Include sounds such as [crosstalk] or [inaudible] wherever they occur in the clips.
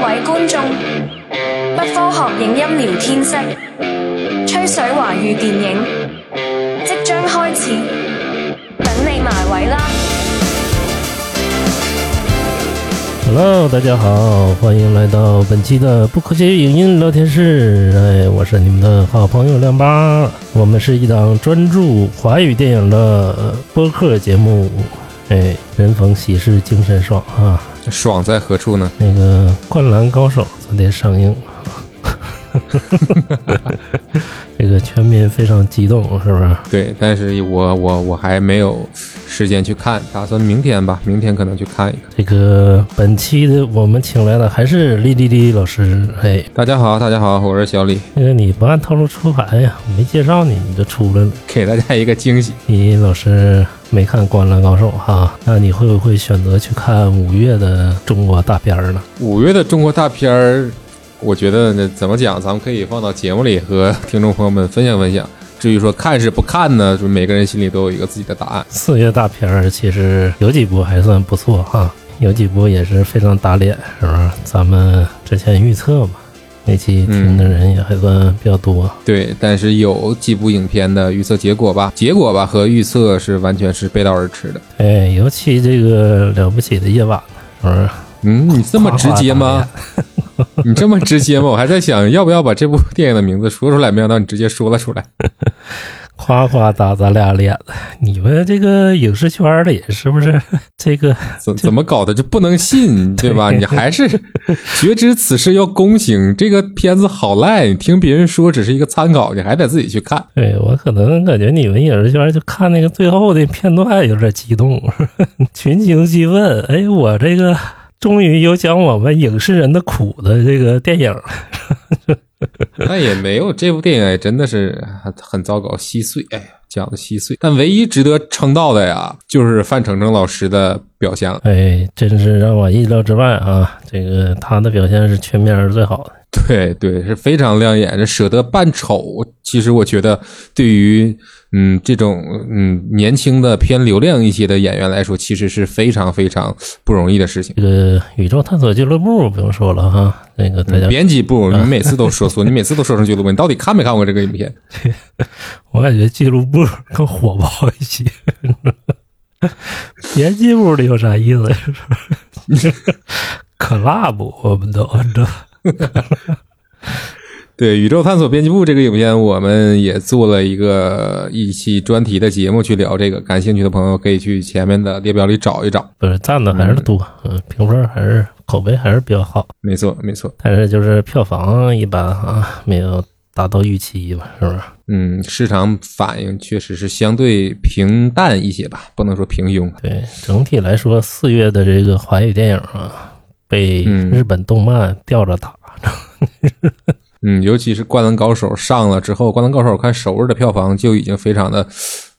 各位觀眾，不科學影音聊天室，吹水華語電影即將開始，等你埋位啦！Hello，大家好，欢迎来到本期的不科学影音聊天室。哎，我是你们的好朋友亮八。我们是一档专注华语电影的播客节目。哎，人逢喜事精神爽啊！爽在何处呢？那个《灌篮高手》昨天上映，[laughs] 这个全民非常激动，是不是？对，但是我我我还没有时间去看，打算明天吧，明天可能去看一看。这个本期的我们请来的还是李丽丽老师。哎，大家好，大家好，我是小李，那个你不按套路出牌呀，我没介绍你，你就出来了。给大家一个惊喜。李老师没看《灌篮高手》哈，那你会不会选择去看五月的中国大片儿呢？五月的中国大片儿，我觉得呢，怎么讲，咱们可以放到节目里和 [laughs] 听众朋友们分享分享。至于说看是不看呢，就每个人心里都有一个自己的答案。四月大片儿其实有几部还算不错哈，有几部也是非常打脸，是不是？咱们之前预测嘛，那期听的人也还算比较多。对，但是有几部影片的预测结果吧，结果吧和预测是完全是背道而驰的。哎，尤其这个了不起的夜晚，是不是？嗯，你这么直接吗？[laughs] 你这么直接吗？我还在想要不要把这部电影的名字说出来，没想到你直接说了出来。[laughs] 夸夸打咱俩脸了，你们这个影视圈里是不是 [laughs] 这个怎怎么搞的？就不能信，对吧？对你还是觉知此事要躬行。这个片子好赖，你听别人说只是一个参考，你还得自己去看。对我可能感觉你们影视圈就看那个最后的片段有点激动，群情激愤。哎，我这个终于有讲我们影视人的苦的这个电影了。[laughs] 那也没有，这部电影真的是很很糟糕，稀碎。哎呀，讲的稀碎。但唯一值得称道的呀，就是范丞丞老师的表现了。哎，真是让我意料之外啊！这个他的表现是全面是最好的。对对，是非常亮眼。这舍得扮丑，其实我觉得对于嗯这种嗯年轻的偏流量一些的演员来说，其实是非常非常不容易的事情。这个宇宙探索俱乐部不用说了哈，那个大家，编辑部，你每次都说错，你每次都说成俱乐部，你到底看没看过这个影片？[laughs] 我感觉俱乐部更火爆一些。编辑部里有啥意思？[laughs] 可辣不？我们都这。对宇宙探索编辑部这个影片，我们也做了一个一期专题的节目去聊这个，感兴趣的朋友可以去前面的列表里找一找。不是赞的还是多，嗯，评分还是口碑还是比较好，没错，没错。但是就是票房一般啊，没有达到预期吧，是不是？嗯，市场反应确实是相对平淡一些吧，不能说平庸。对，整体来说，四月的这个华语电影啊，被嗯日本动漫吊着打。嗯，[laughs] 尤其是《灌篮高手》上了之后，《灌篮高手》看首日的票房就已经非常的，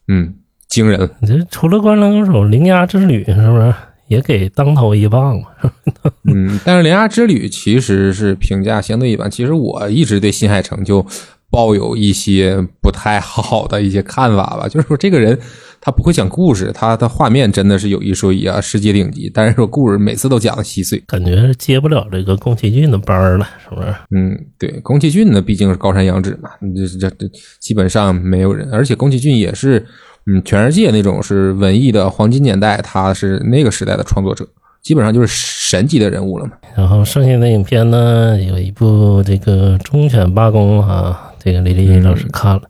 嗯，惊人了。你这除了《灌篮高手》《铃芽之旅》是不是也给当头一棒了？[laughs] 嗯，但是《铃芽之旅》其实是评价相对一般。其实我一直对新海诚就抱有一些不太好的一些看法吧，就是说这个人他不会讲故事，他的画面真的是有一说一啊，世界顶级，但是说故事每次都讲的稀碎。感觉是接不了这个宫崎骏的班儿了，是不是？嗯，对，宫崎骏呢毕竟是高山仰止嘛，这这这基本上没有人，而且宫崎骏也是嗯全世界那种是文艺的黄金年代，他是那个时代的创作者，基本上就是神级的人物了嘛。然后剩下的影片呢，有一部这个《忠犬八公》哈，这个李丽老师看了，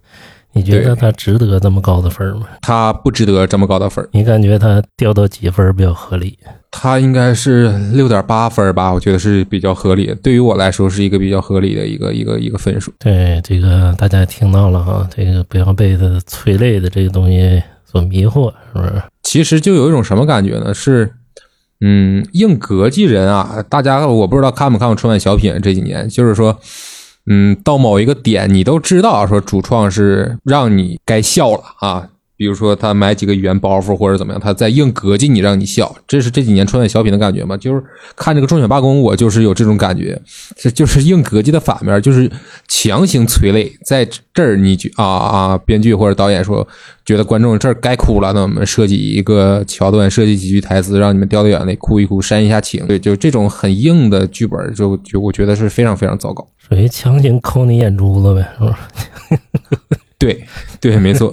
你觉得他值得这么高的分儿吗？他不值得这么高的分儿，你感觉他掉到几分儿比较合理？他应该是六点八分儿吧，我觉得是比较合理。对于我来说，是一个比较合理的一个一个一个分数。对，这个大家听到了哈，这个不要被他催泪的这个东西所迷惑，是不是？其实就有一种什么感觉呢？是，嗯，硬膈气人啊！大家我不知道看没看过春晚小品这几年，就是说，嗯，到某一个点，你都知道说主创是让你该笑了啊。比如说他买几个语言包袱或者怎么样，他在硬膈应你，让你笑，这是这几年春晚小品的感觉吗？就是看这个中选罢工，我就是有这种感觉，这就是硬膈应的反面，就是强行催泪，在这儿你就啊啊，编剧或者导演说觉得观众这儿该哭了，那我们设计一个桥段，设计几句台词，让你们掉掉眼泪，哭一哭，煽一下情。对，就这种很硬的剧本，就就我觉得是非常非常糟糕。属于强行抠你眼珠子呗，是吧？对对，没错。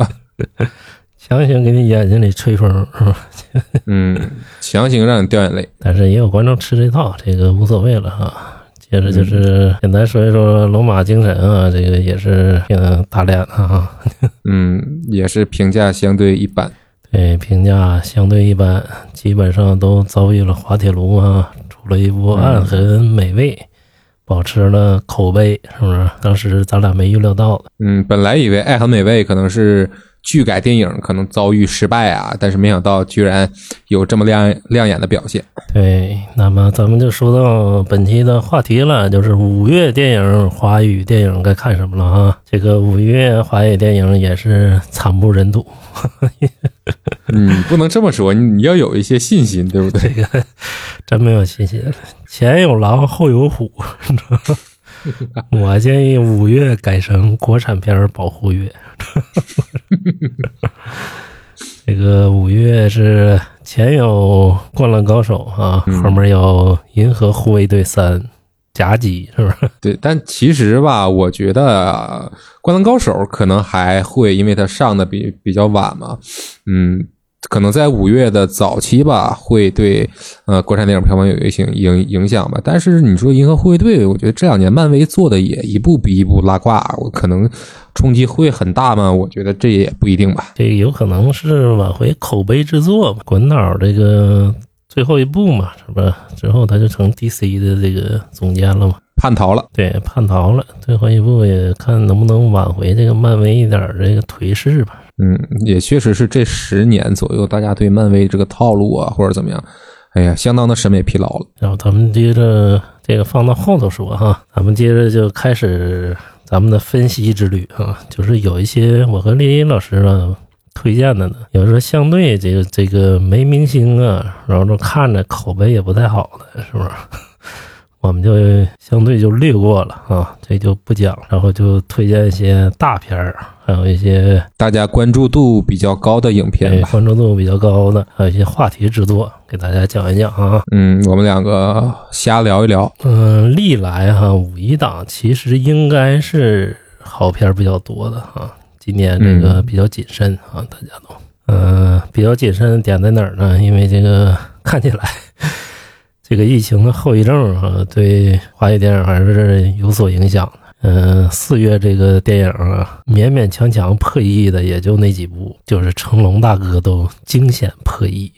[laughs] 强行给你眼睛里吹风，是吧？[laughs] 嗯，强行让你掉眼泪。但是也有观众吃这套，这个无所谓了啊。接着就是简单说一说《龙马精神》啊，这个也是挺打脸的哈。[laughs] 嗯，也是评价相对一般。对，评价相对一般，基本上都遭遇了滑铁卢啊，出了一部《暗痕美味》，保持了口碑，是不是？当时咱俩没预料到的。嗯，本来以为《爱很美味》可能是。剧改电影可能遭遇失败啊，但是没想到居然有这么亮亮眼的表现。对，那么咱们就说到本期的话题了，就是五月电影、华语电影该看什么了啊。这个五月华语电影也是惨不忍睹。[laughs] 嗯，不能这么说，你你要有一些信心，对不对？这个真没有信心，前有狼后有虎。[laughs] 我建议五月改成国产片保护月。这个五月是前有《灌篮高手》啊，后面有《银河护卫队三》夹击，是不是？对，但其实吧，我觉得《灌篮高手》可能还会，因为它上的比比较晚嘛，嗯。可能在五月的早期吧，会对呃国产电影票房有一些影影响吧。但是你说《银河护卫队》，我觉得这两年漫威做的也一步比一步拉胯，我可能冲击会很大吗？我觉得这也不一定吧。这有可能是挽回口碑之作吧。滚导这个最后一步嘛，是吧？之后他就成 DC 的这个总监了嘛，叛逃了。对，叛逃了。最后一步也看能不能挽回这个漫威一点这个颓势吧。嗯，也确实是这十年左右，大家对漫威这个套路啊，或者怎么样，哎呀，相当的审美疲劳了。然后咱们接着这个放到后头说哈，咱们接着就开始咱们的分析之旅啊，就是有一些我和丽丽老师呢推荐的呢，有时候相对这个这个没明星啊，然后说看着口碑也不太好的，是不是？[laughs] 我们就相对就略过了啊，这就不讲，然后就推荐一些大片儿，还有一些大家关注度比较高的影片，关注度比较高的，还有一些话题制作，给大家讲一讲啊。嗯，我们两个瞎聊一聊。嗯，历来哈五一档其实应该是好片比较多的哈，今年这个比较谨慎啊，大家都嗯比较谨慎点在哪儿呢？因为这个看起来。这个疫情的后遗症啊，对华语电影还是有所影响的。嗯，四月这个电影啊，勉勉强强破亿的也就那几部，就是成龙大哥都惊险破亿。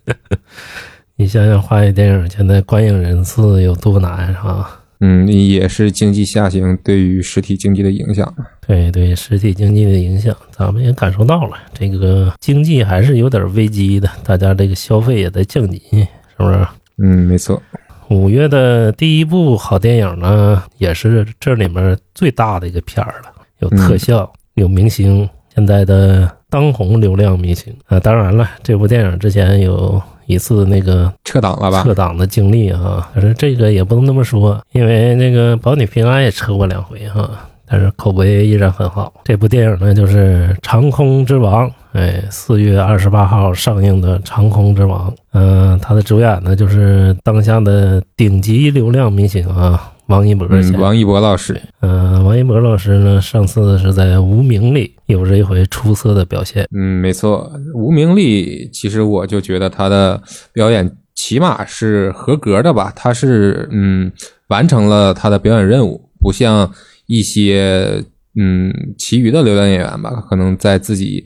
[laughs] 你想想，华语电影现在观影人次有多难啊？嗯，也是经济下行对于实体经济的影响。对对，实体经济的影响，咱们也感受到了。这个经济还是有点危机的，大家这个消费也在降级，是不是？嗯，没错。五月的第一部好电影呢，也是这里面最大的一个片儿了，有特效，有明星，现在的当红流量明星啊。当然了，这部电影之前有一次那个撤档了吧？撤档的经历啊，可是这个也不能那么说，因为那个保你平安也撤过两回哈。但是口碑依然很好。这部电影呢，就是《长空之王》，哎，四月二十八号上映的《长空之王》。嗯，他的主演呢，就是当下的顶级流量明星啊，王一博嗯。王一博老师。嗯，王一博老师呢，上次是在《无名》里有着一回出色的表现。嗯，没错，《无名》里其实我就觉得他的表演起码是合格的吧，他是嗯完成了他的表演任务，不像。一些嗯，其余的流量演员吧，可能在自己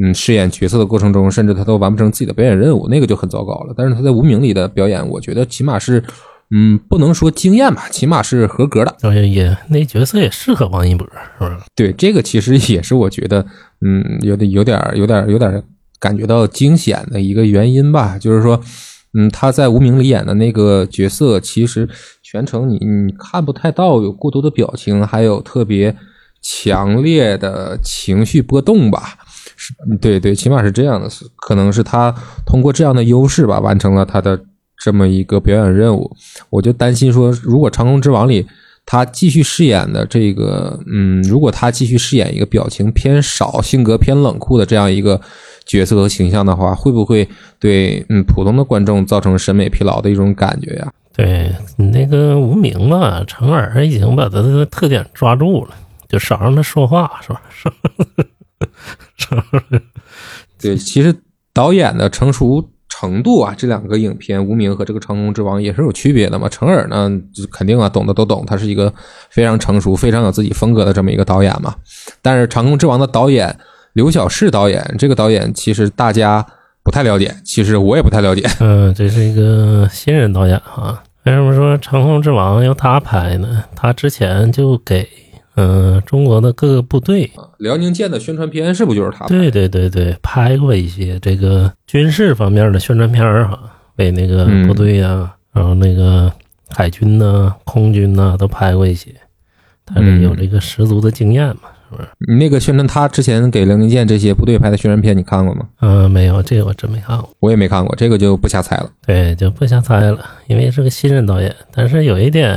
嗯饰演角色的过程中，甚至他都完不成自己的表演任务，那个就很糟糕了。但是他在无名里的表演，我觉得起码是嗯，不能说惊艳吧，起码是合格的。也那角色也适合王一博，是吧？对，这个其实也是我觉得嗯，有点有点有点有点感觉到惊险的一个原因吧，就是说嗯，他在无名里演的那个角色，其实。全程你你看不太到有过多的表情，还有特别强烈的情绪波动吧。是对对，起码是这样的，可能是他通过这样的优势吧，完成了他的这么一个表演任务。我就担心说，如果《长空之王》里他继续饰演的这个，嗯，如果他继续饰演一个表情偏少、性格偏冷酷的这样一个角色和形象的话，会不会对嗯普通的观众造成审美疲劳的一种感觉呀？对你那个无名嘛，成尔已经把他的特点抓住了，就少让他说话，是吧？[laughs] 是吧？[laughs] 对，其实导演的成熟程度啊，这两个影片《无名》和这个《长空之王》也是有区别的嘛。成尔呢，就肯定啊，懂的都懂，他是一个非常成熟、非常有自己风格的这么一个导演嘛。但是《长空之王》的导演刘晓世导演，这个导演其实大家不太了解，其实我也不太了解。嗯，[laughs] 这是一个新人导演啊。为什么说《长空之王》由他拍呢？他之前就给嗯中国的各个部队，辽宁舰的宣传片是不是就是他？对对对对，拍过一些这个军事方面的宣传片儿哈，为那个部队呀、然后那个海军呐、空军呐都拍过一些，他是有这个十足的经验嘛，是不是？你那个宣传，他之前给辽宁舰这些部队拍的宣传片，你看过吗？嗯、没有，这个我真没看过。我也没看过，这个就不瞎猜了。对，就不瞎猜了，因为是个新人导演。但是有一点，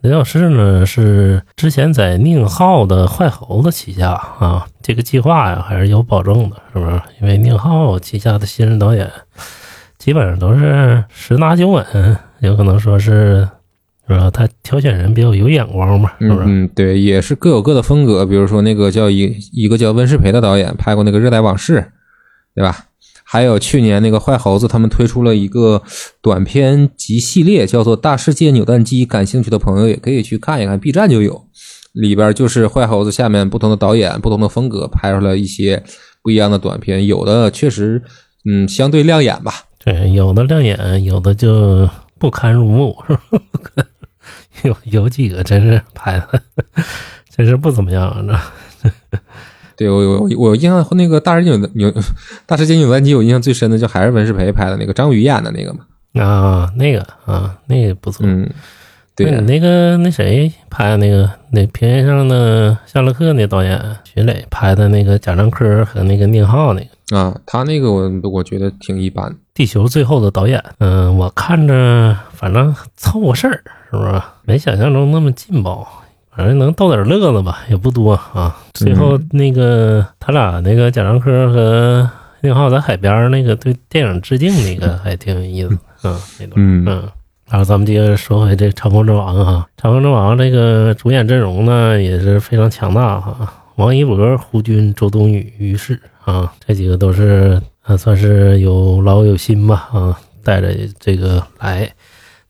刘老师呢是之前在宁浩的坏猴子旗下啊，这个计划呀还是有保证的，是不是？因为宁浩旗下的新人导演基本上都是十拿九稳，有可能说是是吧？他挑选人比较有眼光嘛，是不是？嗯嗯，对，也是各有各的风格。比如说那个叫一一个叫温世培的导演拍过那个《热带往事》，对吧？还有去年那个坏猴子他们推出了一个短片集系列，叫做《大世界扭蛋机》，感兴趣的朋友也可以去看一看，B 站就有。里边就是坏猴子下面不同的导演、不同的风格拍出来一些不一样的短片，有的确实嗯相对亮眼吧。对，有的亮眼，有的就不堪入目，是吧？[laughs] 有有几个真是拍的，[laughs] 真是不怎么样，呢。对我我我印象那个大世界扭扭大世界扭蛋机，我印象最深的就还是文世培拍的那个张宇演的那个嘛。啊，那个啊，那个不错。嗯，对那你那个那谁拍的那个那平原上的夏洛克那导演徐磊拍的那个贾樟柯和那个宁浩那个啊，他那个我我觉得挺一般。地球最后的导演，嗯、我看着反正凑合事儿，是不是？没想象中那么劲爆，反正能逗点乐子吧，也不多啊。最后那个他俩那个贾樟柯和宁浩在海边那个对电影致敬那个还挺有意思，嗯，那段，嗯嗯。然后咱们接着说回这《长空之王》哈，《长空之王》这个主演阵容呢也是非常强大哈，王一博、胡军、周冬雨、于适啊，这几个都是啊算是有老有新吧啊，带着这个来。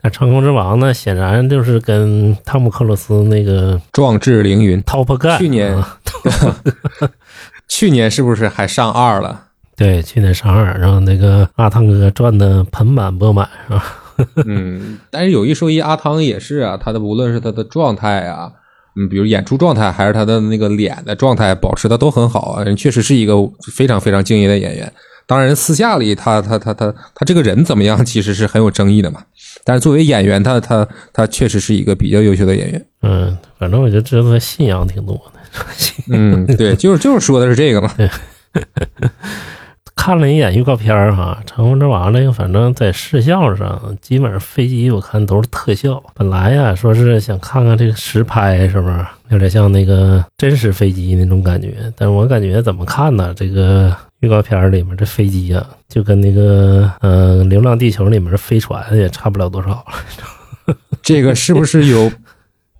那《长空之王》呢，显然就是跟汤姆克鲁斯那个壮志凌云，Top Gun 去年啊 [laughs] 去年是不是还上二了？对去年上二，然后那个阿汤哥赚的盆满钵满是吧？[laughs] 嗯，但是有一说一，阿汤也是啊，他的无论是他的状态啊，嗯，比如演出状态，还是他的那个脸的状态，保持的都很好啊，人确实是一个非常非常敬业的演员。当然，私下里他他他他他这个人怎么样，[laughs] 其实是很有争议的嘛。但是作为演员，他他他确实是一个比较优秀的演员。嗯，反正我就知道他信仰挺多的。嗯，对，就是就是说的是这个嘛。[laughs] 看了一眼预告片儿哈，《长空之王》那个反正在视效上，基本上飞机我看都是特效。本来呀，说是想看看这个实拍是不是有点像那个真实飞机那种感觉，但是我感觉怎么看呢？这个预告片儿里面这飞机呀，就跟那个呃《流浪地球》里面的飞船也差不了多少。[laughs] 这个是不是有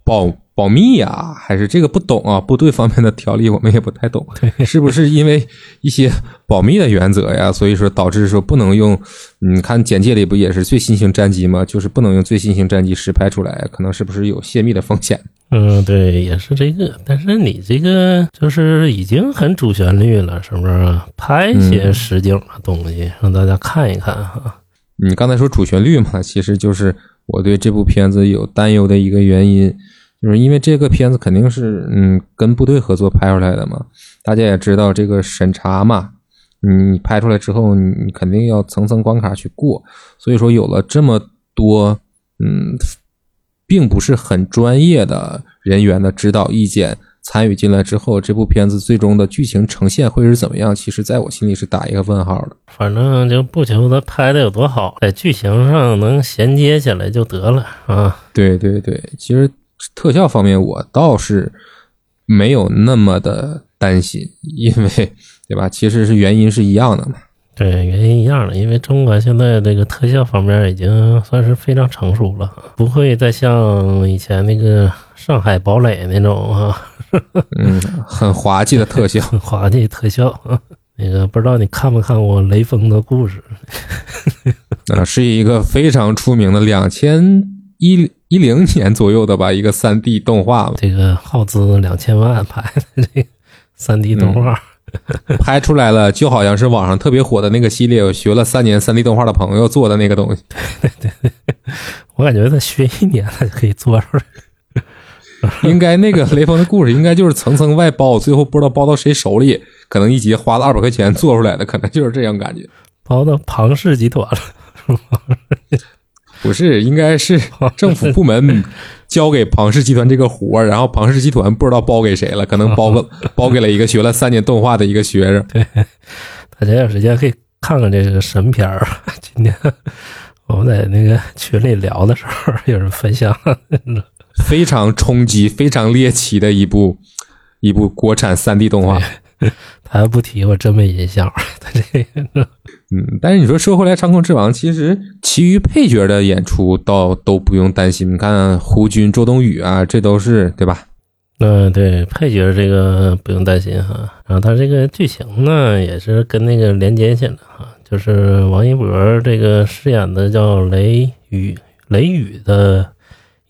保保密呀、还是这个不懂啊？部队方面的条例我们也不太懂，是不是因为一些保密的原则呀？所以说导致说不能用？你看简介里不也是最新型战机吗？就是不能用最新型战机实拍出来，可能是不是有泄密的风险？嗯，对，也是这个，但是你这个就是已经很主旋律了，是不是？拍一些实景的东西，让大家看一看哈。你刚才说主旋律嘛，其实就是我对这部片子有担忧的一个原因，就是因为这个片子肯定是嗯跟部队合作拍出来的嘛，大家也知道这个审查嘛，你拍出来之后，你你肯定要层层关卡去过，所以说有了这么多嗯，并不是很专业的人员的指导意见，参与进来之后，这部片子最终的剧情呈现会是怎么样？其实，在我心里是打一个问号的。反正就不求他拍的有多好，在剧情上能衔接起来就得了啊。对对对，其实特效方面我倒是没有那么的担心，因为对吧？其实是原因是一样的嘛。对，原因一样的，因为中国现在这个特效方面已经算是非常成熟了，不会再像以前那个上海堡垒那种啊，嗯，很滑稽的特效，[laughs] 很滑稽特效啊。那个不知道你看没看过《雷锋的故事》？[laughs] 啊，是一个非常出名的两千一一零年左右的吧，一个三 D 动画，这个耗资两千万拍的这个三 D 动画。[laughs] 拍出来了，就好像是网上特别火的那个系列，我学了三年三 D 动画的朋友做的那个东西。对对对，我感觉他学一年他就可以做出来。[laughs] 应该那个雷锋的故事，应该就是层层外包，最后不知道包到谁手里，可能一集花了二百块钱做出来的，可能就是这样感觉。包到庞氏集团了，不是，应该是 [laughs] 政府部门。交给庞氏集团这个活儿，然后庞氏集团不知道包给谁了，可能包个 [laughs] 包给了一个学了三年动画的一个学生。对，大家有时间可以看看这个神片儿。今天我们在那个群里聊的时候，有人分享，[laughs] 非常冲击、非常猎奇的一部一部国产三 D 动画。他不提，我真没印象。他这个，嗯，但是你说说回来，《长空之王》其实其余配角的演出倒都不用担心。你看胡军、周冬雨啊，这都是对吧？嗯，对，配角这个不用担心哈。然后他这个剧情呢，也是跟那个连接起来哈，就是王一博这个饰演的叫雷雨雷雨的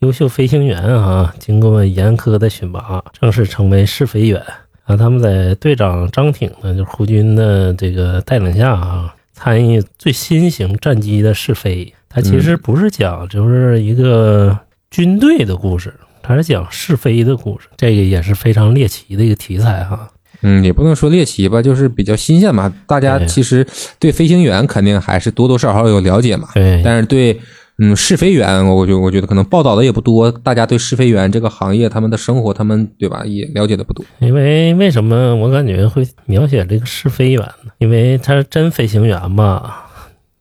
优秀飞行员啊，经过严苛的选拔，正式成为试飞员。啊，他们在队长张挺呢，就是胡军的这个带领下啊，参与最新型战机的试飞。它其实不是讲就是一个军队的故事，它是讲试飞的故事。这个也是非常猎奇的一个题材哈。嗯，也不能说猎奇吧，就是比较新鲜嘛。大家其实对飞行员肯定还是多多少少有了解嘛。对，但是对。嗯，试飞员，我我觉我觉得可能报道的也不多，大家对试飞员这个行业、他们的生活、他们对吧，也了解的不多。因为为什么我感觉会描写这个试飞员呢？因为他是真飞行员嘛，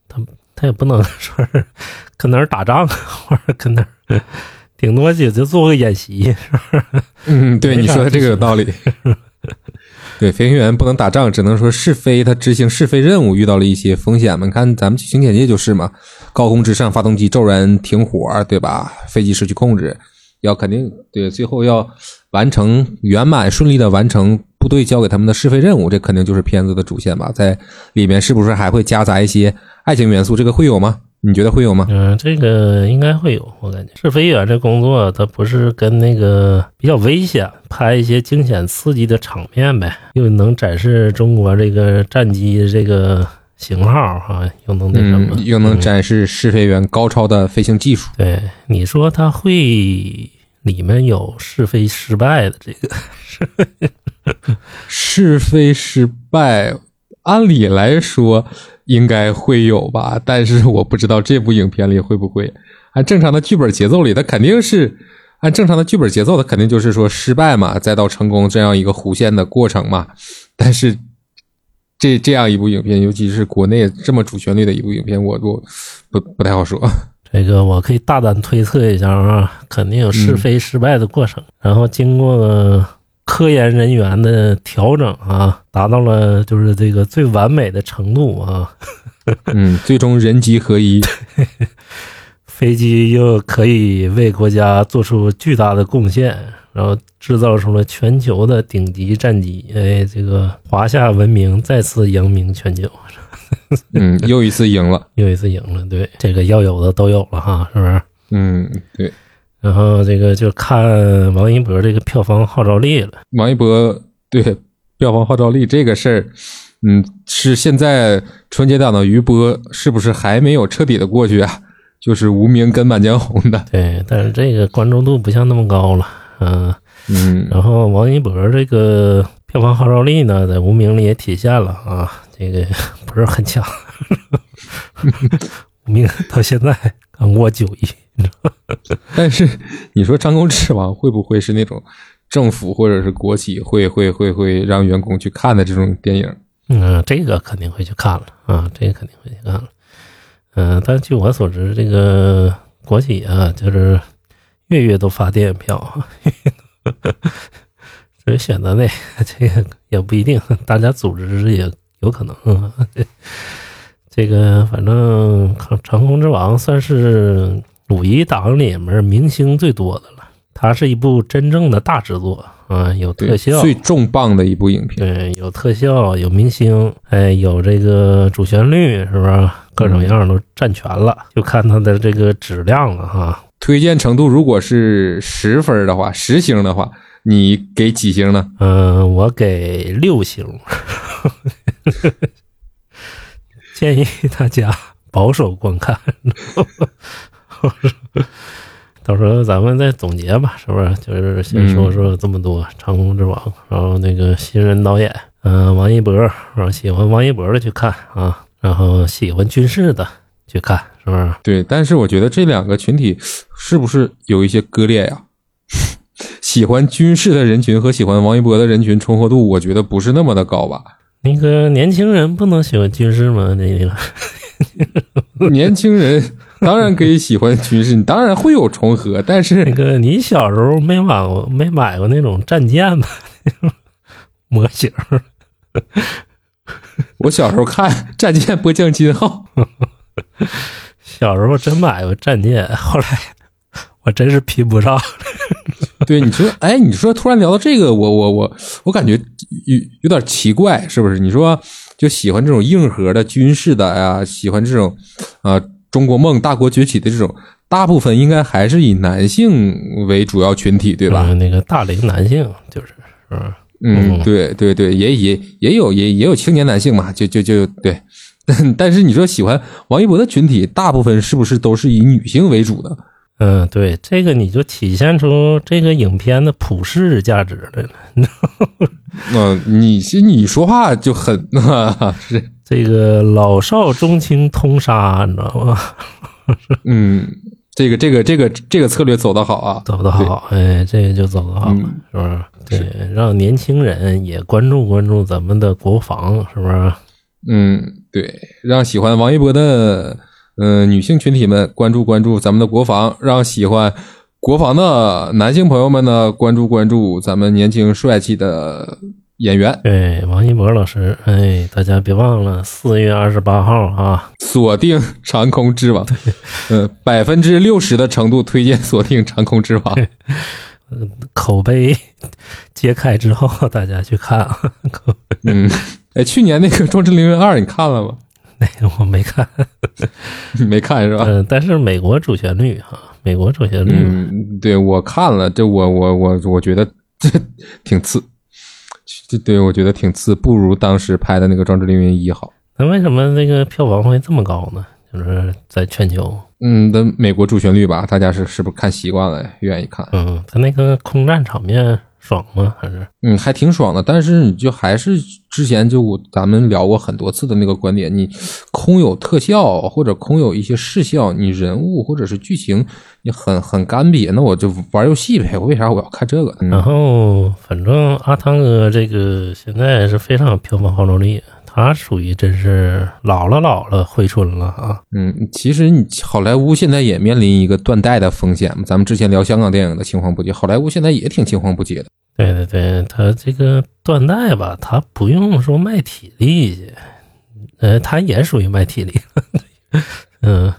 他他也不能说是跟那儿打仗，或者跟那儿，顶多也就做个演习，是吧？嗯，对，你说的这个有道理。[laughs] 对，飞行员不能打仗，只能说试飞。他执行试飞任务遇到了一些风险嘛？你看咱们剧情简介就是嘛，高空之上，发动机骤然停火，对吧？飞机失去控制，要肯定对，最后要完成圆满顺利的完成部队交给他们的试飞任务，这肯定就是片子的主线吧？在里面是不是还会夹杂一些爱情元素？这个会有吗？你觉得会有吗？嗯，这个应该会有，我感觉试飞员这工作，它不是跟那个比较危险，拍一些惊险刺激的场面呗，又能展示中国这个战机这个型号哈，又能那什么，又能展示试飞员高超的飞行技术。对，你说他会里面有试飞失败的这个 [laughs] 试飞失败，按理来说。应该会有吧，但是我不知道这部影片里会不会按正常的剧本节奏里，它肯定是按正常的剧本节奏，它肯定就是说失败嘛，再到成功这样一个弧线的过程嘛。但是这这样一部影片，尤其是国内这么主旋律的一部影片，我我不不太好说。[laughs] 这个我可以大胆推测一下啊，肯定有试飞失败的过程，然后经过。科研人员的调整啊，达到了就是这个最完美的程度啊。[laughs] 嗯，最终人机合一，飞机又可以为国家做出巨大的贡献，然后制造出了全球的顶级战机。哎，这个华夏文明再次扬名全球。[laughs] 嗯，又一次赢了，又一次赢了。对，这个要有的都有了哈，是不是？嗯，对。然后这个就看王一博这个票房号召力了。王一博对票房号召力这个事儿，嗯，是现在春节档的余波是不是还没有彻底的过去啊？[laughs] 就是无名跟满江红的。对，但是这个关注度不像那么高了，嗯嗯。然后王一博这个票房号召力呢，在无名里也体现了啊，这个 [laughs] 不是很强。[laughs] 无名到现在刚过九亿。[laughs] 但是你说《张公翅膀》会不会是那种政府或者是国企会会会会让员工去看的这种电影。嗯，这个肯定会去看了啊，这个肯定会去看了。嗯，但据我所知，这个国企啊，就是月月都发电影票，所以选择那这个也不一定，大家组织也有可能。这个反正《长空之王》算是五一档里面明星最多的了，它是一部真正的大制作啊，有特效，最重磅的一部影片。对，有特效，有明星，哎，有这个主旋律，是不是？各种样都占全了，就看它的这个质量了哈。推荐程度如果是十分的话，十星的话，你给几星呢？嗯，我给六星。[laughs] [laughs] 建议大家保守观看，[laughs] 到时候咱们再总结吧，是不是？就是先说说这么多《长空之王》，然后那个新人导演，嗯，王一博，然后喜欢王一博的去看啊，然后喜欢军事的去看，是不是？对，但是我觉得这两个群体是不是有一些割裂呀？[laughs] 喜欢军事的人群和喜欢王一博的人群重合度，我觉得不是那么的高吧。那个年轻人不能喜欢军事吗？那个 [laughs] 年轻人当然可以喜欢军事，你当然会有重合。[laughs] 但是那个你小时候没买过没买过那种战舰吗？[laughs] 模型？我小时候看《战舰波将金号》，小时候真买过战舰，后来我真是拼不上。[laughs] 对，你说，哎，你说突然聊到这个，我我我我感觉有有点奇怪，是不是？你说就喜欢这种硬核的军事的呀，喜欢这种啊中国梦大国崛起的这种，大部分应该还是以男性为主要群体，对吧？那个大龄男性就是，嗯嗯，对对对，也也也有也也有青年男性嘛，就就就对。[laughs] 但是你说喜欢王一博的群体，大部分是不是都是以女性为主的？嗯，对，这个你就体现出这个影片的普世价值来了。嗯，你你说话就很 [laughs] 是这个老少中青通杀，你知道吗？[laughs] 嗯，这个这个这个这个策略走得好啊，走得好，哎，这个就走得好，是不是？对，让年轻人也关注关注咱们的国防，是不是？嗯，对，让喜欢王一博的。嗯，女性群体们关注关注咱们的国防，让喜欢国防的男性朋友们呢关注关注咱们年轻帅气的演员。对，王一博老师，哎，大家别忘了四月二十八号啊，锁定《长空之王》。嗯，百分之六十的程度推荐锁定《长空之王》。嗯口碑揭开之后，大家去看。嗯，哎，去年那个《壮志凌云二》你看了吗？那个我没看，[laughs] 没看是吧？嗯，但是美国主旋律哈，美国主旋律，嗯，对我看了，这我我我我觉得这 [laughs] 挺次，这对我觉得挺次，不如当时拍的那个《壮志凌云一》好。那为什么那个票房会这么高呢？就是在全球，嗯，的美国主旋律吧，大家是是不是看习惯了，愿意看？嗯，他那个空战场面。爽吗？还是嗯，还挺爽的。但是你就还是之前就咱们聊过很多次的那个观点，你空有特效或者空有一些视效，你人物或者是剧情你很很干瘪，那我就玩游戏呗。我为啥我要看这个？然后反正阿汤哥这个现在是非常有票房号召力。他属于真是老了老了回春了啊！嗯，其实你好莱坞现在也面临一个断代的风险嘛。咱们之前聊香港电影的青黄不接，好莱坞现在也挺青黄不接的。对对对，他这个断代吧，他不用说卖体力去，呃，他也属于卖体力。[laughs] 嗯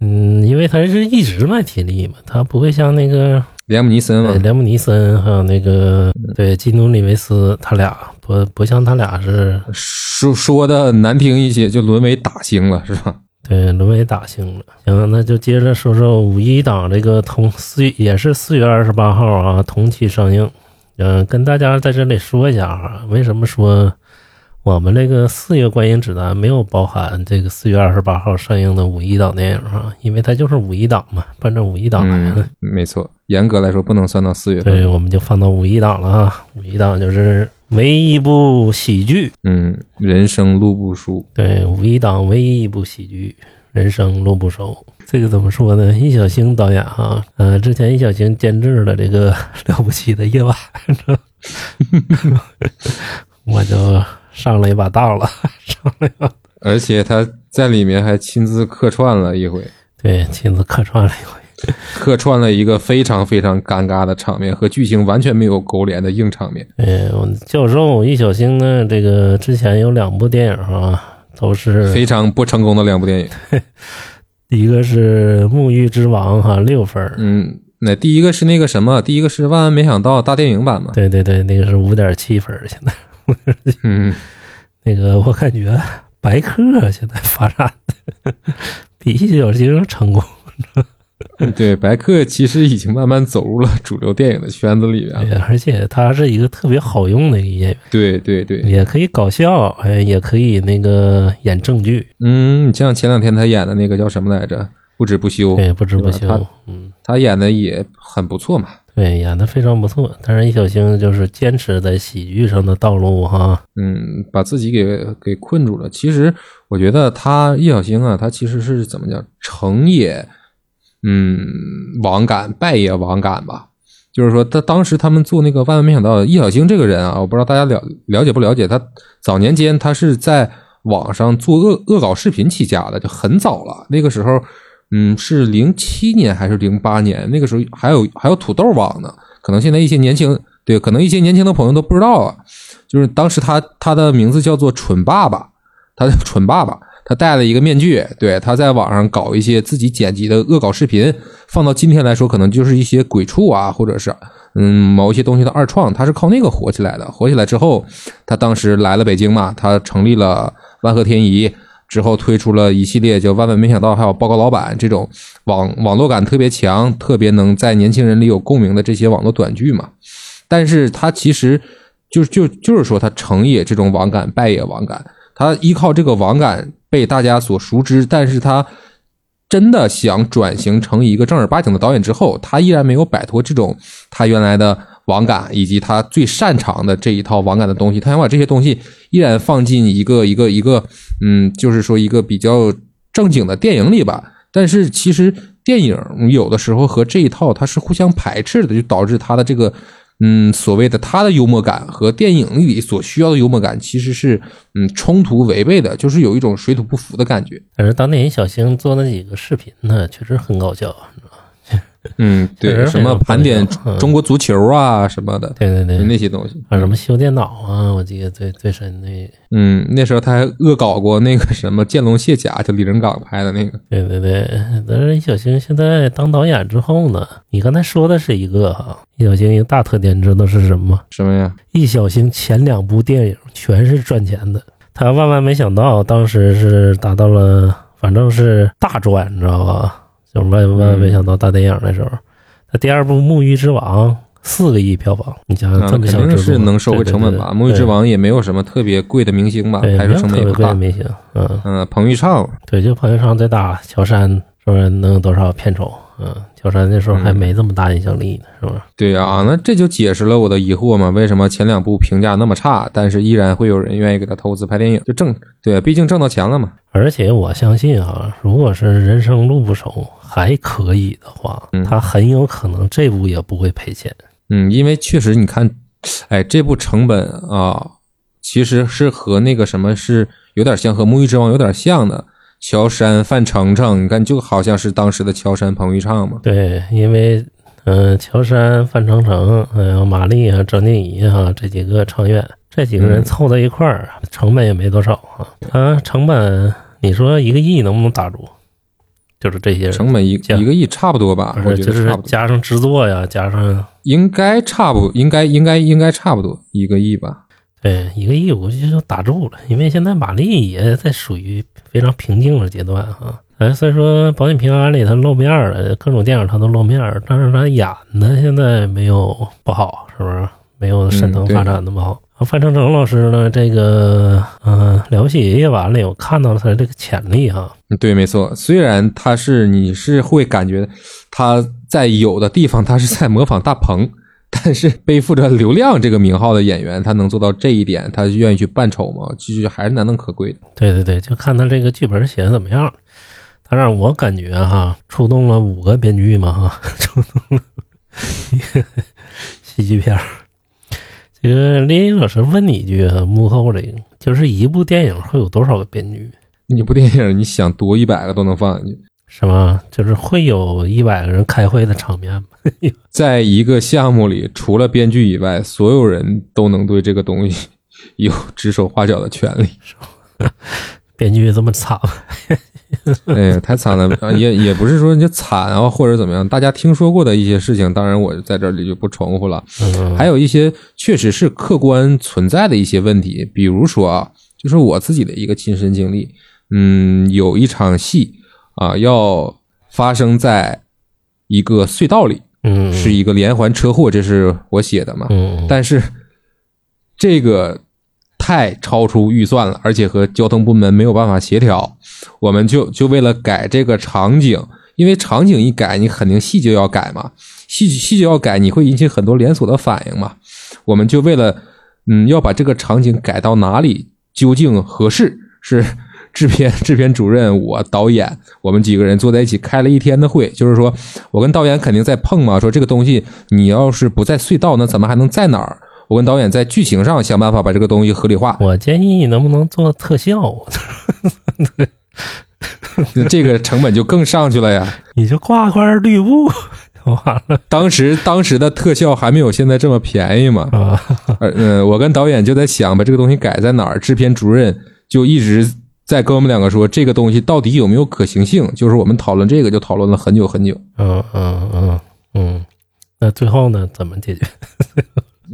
嗯，因为他是一直卖体力嘛，他不会像那个。连姆尼森嘛，连姆尼森还有那个对基努里维斯，他俩不不像他俩是说说的难听一些，就沦为打星了，是吧？对，沦为打星了。行，那就接着说说五一档这个同四也是四月二十八号啊，同期上映。嗯，跟大家在这里说一下啊，为什么说？我们这个四月观影指南没有包含这个四月二十八号上映的五一档电影啊，因为它就是五一档嘛，奔着五一档来的。没错，严格来说不能算到四月。对，我们就放到五一档了啊。五一档就是唯一一部喜剧，嗯，人生路不熟。对，五一档唯一一部喜剧，人生路不熟。这个怎么说呢？易小星导演哈，呃，之前易小星监制了这个 [laughs] 了不起的夜晚，[laughs] 我就上了一把当了，上了一把，而且他在里面还亲自客串了一回，对，亲自客串了一回，[laughs] [laughs] 客串了一个非常非常尴尬的场面，和剧情完全没有勾连的硬场面。哎，我教授易小星呢，这个之前有两部电影啊，都是非常不成功的两部电影。[laughs] 一个是《沐浴之王》哈，六分，嗯，那第一个是那个什么，第一个是万万没想到大电影版嘛。对对对，那个是五点七分，现在。嗯，[laughs] 那个我感觉白客现在发展的比易小星成功。[laughs] 对，白客其实已经慢慢走入了主流电影的圈子里面对，了。而且他是一个特别好用的一个演员，对对对，也可以搞笑，哎，也可以那个演正剧，嗯，你像前两天他演的那个叫什么来着，《不止不休》，对，不止不休他，嗯，他演的也很不错嘛。对，演的非常不错。但是易小星就是坚持在喜剧上的道路哈，嗯，把自己给给困住了。其实我觉得他易小星啊，他其实是怎么讲，成也嗯网感，败也网感吧。就是说，他当时他们做那个万万没想到，易小星这个人啊，我不知道大家了了解不了解，他早年间他是在网上做恶恶搞视频起家的，就很早了。那个时候，嗯，是零七年还是零八年？那个时候还有还有土豆网呢，可能现在一些年轻对，可能一些年轻的朋友都不知道啊。就是当时他他的名字叫做蠢爸爸，他叫蠢爸爸，他戴了一个面具，对，他在网上搞一些自己剪辑的恶搞视频，放到今天来说，可能就是一些鬼畜啊，或者是嗯某一些东西的二创，他是靠那个火起来的。火起来之后，他当时来了北京嘛，他成立了万和天宜。之后推出了一系列就《万万没想到》，还有《报告老板》这种网网络感特别强、特别能在年轻人里有共鸣的这些网络短剧嘛。但是他其实就就就是说，他成也这种网感，败也网感。他依靠这个网感被大家所熟知，但是他真的想转型成一个正儿八经的导演之后，他依然没有摆脱这种他原来的网感以及他最擅长的这一套网感的东西。他想把这些东西依然放进一个一个一个，嗯，就是说一个比较正经的电影里吧。但是其实电影有的时候和这一套它是互相排斥的，就导致他的这个。嗯，所谓的他的幽默感和电影里所需要的幽默感其实是嗯冲突违背的，就是有一种水土不服的感觉。但是当年小星做那几个视频呢，确实很搞笑。[laughs] 嗯，对，什么盘点中国足球啊什么的，对对对，那些东西。啊，什么修电脑啊，我记得最最深的，嗯，那时候他还恶搞过那个什么《剑龙卸甲》，就李仁港拍的那个。对对对。但是易小星现在当导演之后呢，你刚才说的是一个哈，易小星一个大特点，你知道是什么吗？什么呀？易小星前两部电影全是赚钱的，他万万没想到当时是达到了，反正是大赚，你知道吧？就是万万万没想到大电影那时候，他第二部《沐浴之王》四个亿票房，你想想啊这么小肯定是能收回成本吧？《沐浴之王》也没有什么特别贵的明星吧，没有特别本也不大。贵的明星，嗯，嗯，彭昱畅，对，就彭昱畅最大，乔杉是不是能有多少片酬？嗯，乔杉那时候还没这么大影响力呢，是不是？对啊，那这就解释了我的疑惑嘛？为什么前两部评价那么差，但是依然会有人愿意给他投资拍电影？就挣对，毕竟挣到钱了嘛。而且我相信啊，如果是人生路不熟还可以的话，嗯他很有可能这部也不会赔钱。嗯，因为确实你看，哎，这部成本啊，其实是和那个什么是有点像，和《沐浴之王》有点像的。乔杉、范丞丞，你看就好像是当时的乔杉、彭昱畅嘛。对，因为嗯、呃乔杉、范丞丞还有马丽啊、张婧仪啊这几个成员，这几个人嗯凑在一块儿，成本也没多少啊。他成本你说一个亿能不能打住？就是这些。成本一一个亿差不多吧，我觉得加上制作呀，加上应该差不，应该应该应该差不多一个亿吧。对一个亿，我估计就打住了，因为现在马丽也在属于非常平静的阶段哈。哎，虽然说《保险平安》里他露面了，各种电影他都露面，但是他演的现在没有不好，是不是？没有沈腾发展那么好。范丞丞老师呢，这个嗯、呃了不起夜晚里，我看到了他的这个潜力哈。嗯对，没错。虽然他是你是会感觉他在有的地方他是在模仿大鹏，[laughs] 但是背负着流量这个名号的演员，他能做到这一点，他愿意去扮丑吗？其实还是难能可贵的。对对对，就看他这个剧本写的怎么样。他让我感觉哈，触动了五个编剧嘛哈，触动了 [laughs] 一个喜剧片儿。这个林英老师问你一句啊，幕后这个就是一部电影会有多少个编剧？一部电影你想多一百个都能放进去，什么？就是会有一百个人开会的场面吗？[laughs] 在一个项目里，除了编剧以外，所有人都能对这个东西 [laughs] 有指手画脚的权利。[laughs] 编剧这么惨，[laughs] 哎呀，太惨了！啊也也不是说人家惨啊，或者怎么样，大家听说过的一些事情，当然我在这里就不重复了。嗯，还有一些确实是客观存在的一些问题，比如说啊，就是我自己的一个亲身经历，嗯，有一场戏啊要发生在一个隧道里，嗯是一个连环车祸，这是我写的嘛，嗯但是这个太超出预算了，而且和交通部门没有办法协调，我们就就为了改这个场景，因为场景一改，你肯定戏就要改嘛，戏戏就要改，你会引起很多连锁的反应嘛，我们就为了嗯要把这个场景改到哪里究竟合适，是 [laughs] 制片制片主任我导演我们几个人坐在一起开了一天的会，就是说我跟导演肯定在碰嘛，说这个东西你要是不在隧道，那咱们还能在哪儿？我跟导演在剧情上想办法把这个东西合理化，[laughs] 我建议你能不能做特效？[laughs] 这个成本就更上去了呀。[laughs] 你就挂块绿布就完了当时当时的特效还没有现在这么便宜嘛，啊！呃，嗯，我跟导演就在想把这个东西改在哪儿，制片主任就一直在跟我们两个说这个东西到底有没有可行性，就是我们讨论这个就讨论了很久很久，嗯嗯嗯嗯，那最后呢？怎么解决？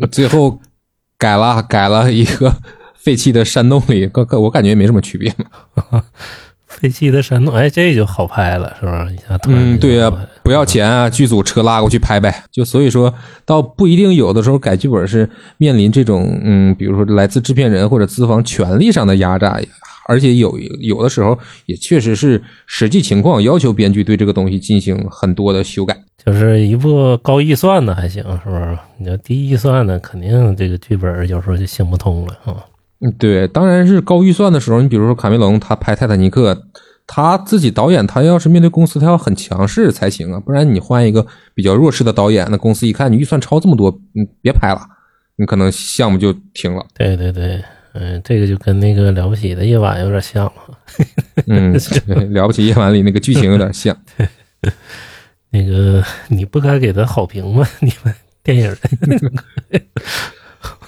最后改了改了一个废弃的山洞里，个个我感觉也没什么区别嘛。[laughs] 废弃的山洞，哎，这就好拍了，是吧？嗯，对呀、不要钱啊，剧组车拉过去拍呗。就所以说，倒不一定有的时候改剧本是面临这种嗯，比如说来自制片人或者资方权力上的压榨，而且有有的时候也确实是实际情况要求编剧对这个东西进行很多的修改。就是一部高预算的还行，是不是？你要低预算的，肯定这个剧本有时候就行不通了啊。嗯，对，当然是高预算的时候，你比如说卡梅隆他拍《泰坦尼克》，他自己导演，他要是面对公司，他要很强势才行啊，不然你换一个比较弱势的导演，那公司一看你预算超这么多，你别拍了，你可能项目就停了。对对对，嗯，这个就跟那个了不起的夜晚有点像了。嗯 [laughs] [laughs] 了不起夜晚里那个剧情有点像。[laughs] 那个你不该给他好评吗？你们电影人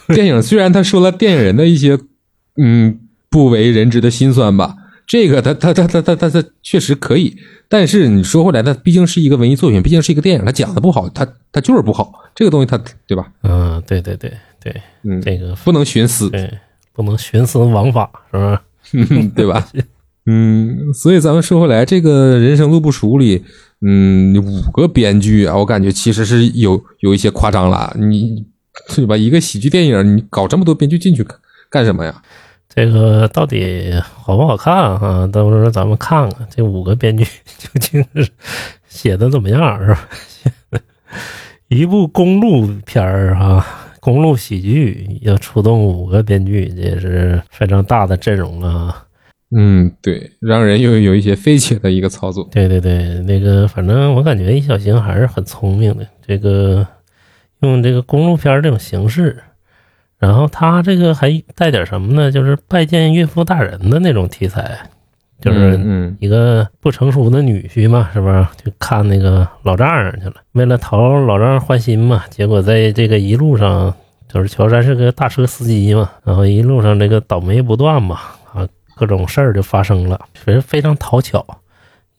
电影虽然他说了电影人的一些嗯不为人知的辛酸吧，这个他他他他他他他确实可以，但是你说回来，它毕竟是一个文艺作品，毕竟是一个电影，它讲的不好，它它就是不好，这个东西它对吧？嗯，对对对对，嗯，这个不能徇私，对不能徇私枉法，是不是？[laughs] 对吧？[laughs] 嗯，所以咱们说回来，这个人生路不熟里，嗯，五个编剧啊，我感觉其实是有有一些夸张了。你对吧？一个喜剧电影，你搞这么多编剧进去干干什么呀？这个到底好不好看啊？到时候咱们看看这五个编剧究竟是写的怎么样，是吧？一部公路片儿啊，公路喜剧要出动五个编剧，这也是非常大的阵容了啊。嗯，对，让人又有一些费解的一个操作。对对对，那个反正我感觉易小星还是很聪明的，这个用这个公路片儿这种形式，然后他这个还带点什么呢？就是拜见岳父大人的那种题材，就是嗯一个不成熟的女婿嘛，是不是？就看那个老丈人去了，为了讨老丈人欢心嘛，结果在这个一路上，就是乔杉是个大车司机嘛，然后一路上这个倒霉不断嘛，[laughs] 啊，各种事儿就发生了，确实非常讨巧，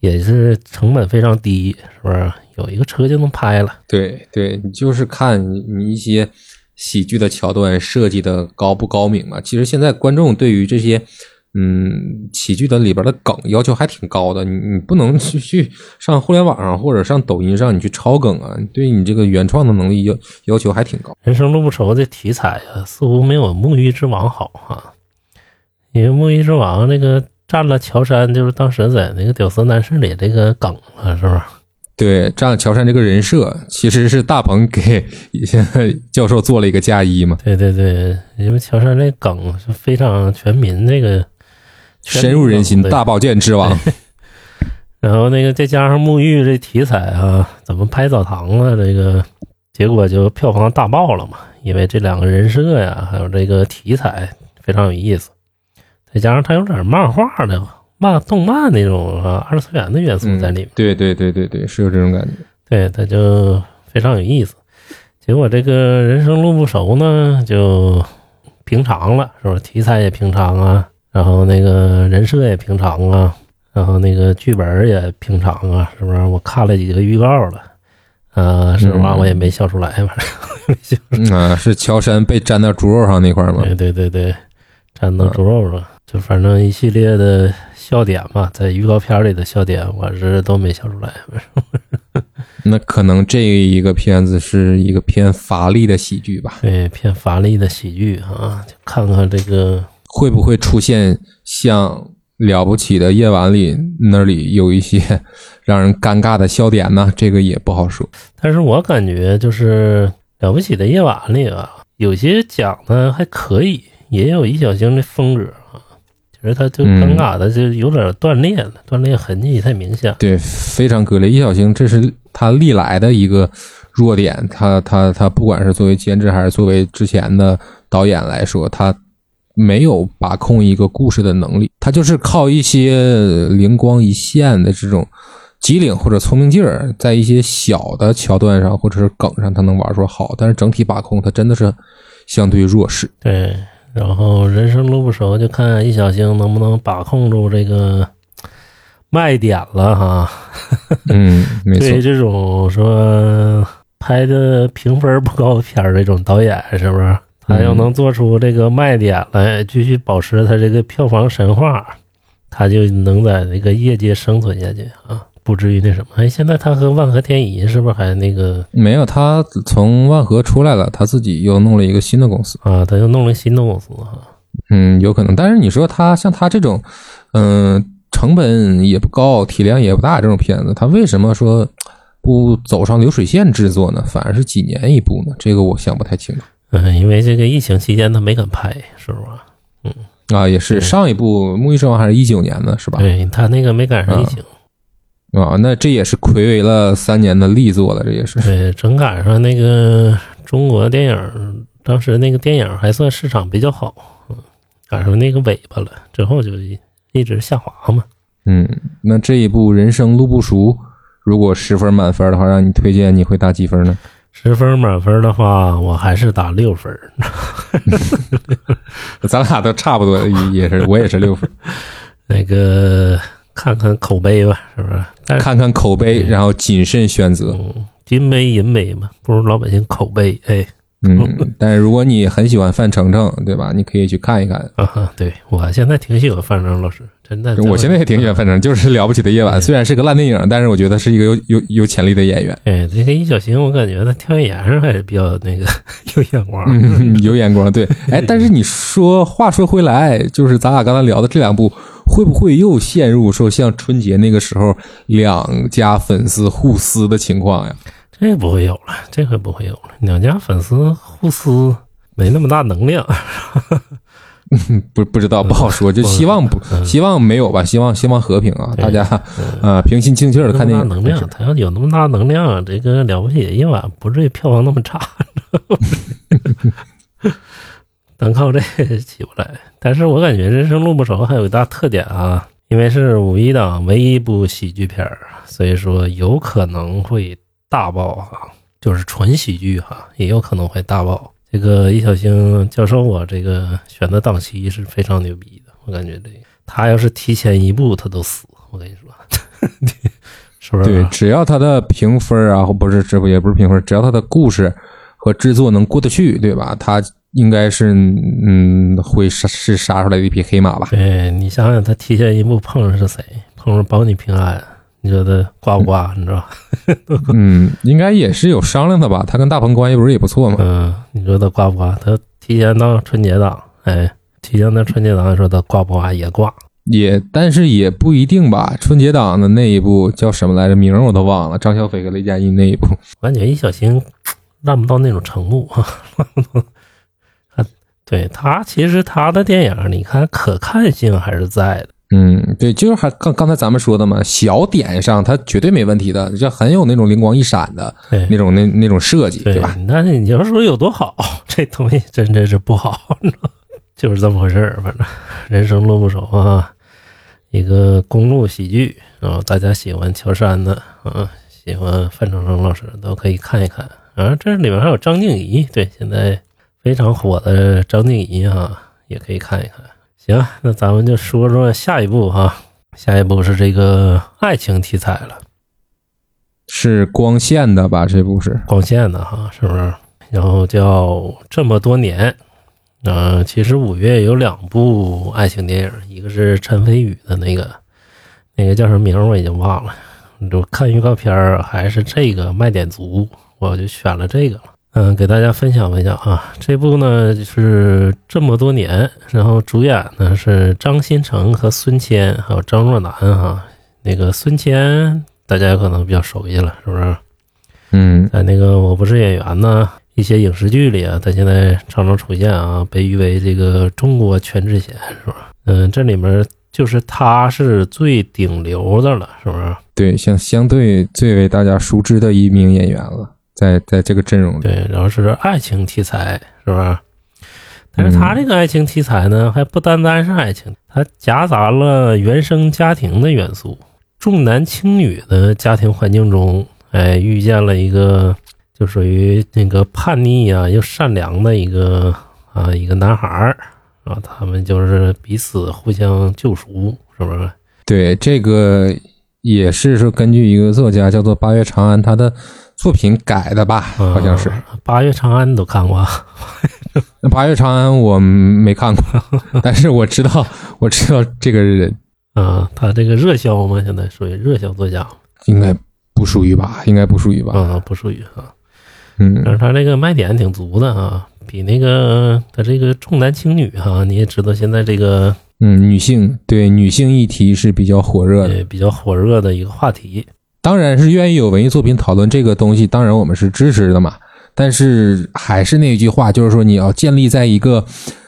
也是成本非常低，是不是？有一个车就能拍了，对对，你就是看你你一些喜剧的桥段设计的高不高明嘛。其实现在观众对于这些嗯喜剧的里边的梗要求还挺高的，你你不能去去上互联网上或者上抖音上你去抄梗啊，对你这个原创的能力要要求还挺高。人生路不熟这题材啊，似乎没有《沐浴之王》好哈、因为《沐浴之王》那个占了乔杉，就是当时在那个《屌丝男士》里这个梗了，是吧？对，占了乔杉这个人设，其实是大鹏给现在教授做了一个嫁衣嘛，对对对，因为乔杉那梗是非常全民这个深入人心，梗大保健之王。[laughs] 然后那个再加上沐浴这题材啊，怎么拍澡堂啊，这个结果就票房大爆了嘛。因为这两个人设呀，还有这个题材非常有意思，再加上它有点漫画的漫动漫那种啊二次元的元素在里面。对对对对对，是有这种感觉。对，它就非常有意思。结果这个人生路不熟呢，就平常了，是吧？题材也平常啊，然后那个人设也平常啊，然后那个剧本也平常啊，是不是？我看了几个预告了，呃，实话？我也没笑出来，反正 [laughs] 啊，是乔杉被粘到猪肉上那块吗？对对对对，粘到猪肉上，就反正一系列的笑点嘛，在预告片里的笑点，我是都没笑出来。[laughs] 那可能这一个片子是一个偏乏力的喜剧吧？对，偏乏力的喜剧啊，就看看这个会不会出现像《了不起的夜晚》里那里有一些 [laughs] 让人尴尬的笑点呢？这个也不好说。但是我感觉就是《了不起的夜晚》里啊，有些讲的还可以，也有一小星的风格啊，就是他就尴尬的就有点断裂了，断裂痕迹太明显。对，非常割裂。易小星这是他历来的一个弱点，他他他不管是作为监制还是作为之前的导演来说，他没有把控一个故事的能力，他就是靠一些灵光一现的这种机灵或者聪明劲儿，在一些小的桥段上或者是梗上，他能玩出好，但是整体把控他真的是相对弱势。对，然后人生路不熟，就看易小星能不能把控住这个卖点了哈。嗯，[laughs] 没错对。这种说拍的评分不高的片儿，这种导演是不是？他要能做出这个卖点来，继续保持他这个票房神话，他就能在这个业界生存下去啊，不至于那什么。哎，现在他和万和天宜是不是还那个没有，他从万和出来了，他自己又弄了一个新的公司。啊？他又弄了新的公司哈。嗯，有可能。但是你说他像他这种，嗯、成本也不高，体量也不大这种片子，他为什么说不走上流水线制作呢？反而是几年一部呢？这个我想不太清楚。嗯，因为这个疫情期间他没敢拍，是不是？嗯啊，也是上一部《沐浴之王》还是一九年的，是吧？对他那个没赶上疫情，啊，那这也是暌违了三年的力作了，这也是。对，正赶上那个中国电影，当时那个电影还算市场比较好，嗯，赶上那个尾巴了，之后就一一直下滑嘛。嗯，那这一部《人生路不熟》，如果十分满分的话，让你推荐，你会打几分呢？十分满分的话，我还是打六分。[laughs] 咱俩都差不多，也是我也是六分。[laughs] 那个看看口碑吧，是不是？但是看看口碑，然后谨慎选择。嗯，金杯银杯嘛，不如老百姓口碑。哎，嗯，[laughs] 但是如果你很喜欢范丞丞，对吧？你可以去看一看。啊哈，对我现在挺喜欢范丞丞老师，真的。我现在也挺喜欢范丞丞，[laughs] 就是《了不起的夜晚》，虽然是个烂电影，但是我觉得是一个有有有潜力的演员，哎，这个易小星，我感觉他挑演员上还是比较那个 [laughs] 有眼光。嗯，有眼光。对，哎，但是你说，话说回来，就是咱俩刚才聊的这两部，会不会又陷入说像春节那个时候两家粉丝互撕的情况呀？这不会有了，这回不会有了。两家粉丝互撕没那么大能量，不 [laughs] 不知道，不好说，就希望不嗯希望没有吧，希望希望和平啊，大家啊平心静气的看电影。能量，他要有那么大能量，这个了不起的夜晚不至于票房那么差。[laughs] 单靠这起不来，但是我感觉《人生路不熟》还有一大特点啊，因为是五一档唯一一部喜剧片儿，所以说有可能会大爆哈，就是纯喜剧哈，也有可能会大爆。这个易小星教授啊，这个选的档期是非常牛逼的，我感觉这个他要是提前一步，他都死。我跟你说，[laughs] 是不是？对，只要他的评分啊，或不是这不也不是评分，只要他的故事和制作能过得去，对吧？他应该是嗯会杀是杀出来的一匹黑马吧？对你想想，他提前一步碰上是谁？碰上保你平安，你觉得挂不挂？你知道吧？嗯，应该也是有商量的吧？他跟大鹏关系不是也不错吗？嗯，你说他挂不挂？他提前到春节档，哎，提前到春节档说他挂不挂也挂。也，但是也不一定吧。春节档的那一部叫什么来着？名儿我都忘了。张小斐和雷佳音那一部，我感觉易小星烂不到那种程度 [laughs] 啊，对他其实他的电影，你看可看性还是在的。嗯，对，就是还刚刚才咱们说的嘛，小点上它绝对没问题的，就很有那种灵光一闪的对那种那那种设计，对对吧？？那你要说有多好，[laughs] 这东西真真是不好，[laughs] 就是这么回事儿。反正人生路不熟啊，一个公路喜剧啊，大家喜欢乔杉的啊，喜欢范丞丞老师都可以看一看啊。这里面还有张静怡，对，现在非常火的张静怡啊，也可以看一看。行，那咱们就说说下一步哈、下一步是这个爱情题材了。是光线的吧？这部是，光线的哈，是不是？然后叫这么多年，呃，其实五月有两部爱情电影，一个是陈飞宇的那个，那个叫什么名我已经忘了。就看预告片儿，还是这个卖点足，我就选了这个了。嗯，给大家分享分享啊，这部呢是这么多年，然后主演呢是张新成和孙谦，还有张若楠哈。那个孙谦大家可能比较熟悉了，是不是？嗯在那个《我不是演员》呢，一些影视剧里啊，他现在常常出现啊，被誉为这个中国全智贤，是吧？嗯，这里面就是他是最顶流的了，是不是？对，像相对最为大家熟知的一名演员了，在在这个阵容里，对，然后是爱情题材，是吧？但是他这个爱情题材呢，还不单单是爱情，它夹杂了原生家庭的元素，重男轻女的家庭环境中，哎，遇见了一个就属于那个叛逆啊又善良的一个啊一个男孩儿啊，他们就是彼此互相救赎，是不是？对，这个也是说根据一个作家叫做八月长安他的作品改的吧，好像是。啊八月长安你都看过 [laughs] 八月长安我没看过，[laughs] 但是我知道，我知道这个人啊，他这个热销嘛，现在属于热销作家应该不属于吧？应该不属于吧？啊，不属于啊。嗯但是他这个卖点挺足的啊，比那个他这个重男轻女哈、你也知道现在这个嗯，女性对女性议题是比较火热的。呃比较火热的一个话题。当然是愿意有文艺作品讨论这个东西，当然我们是支持的嘛。但是还是那句话，就是说你要建立在一个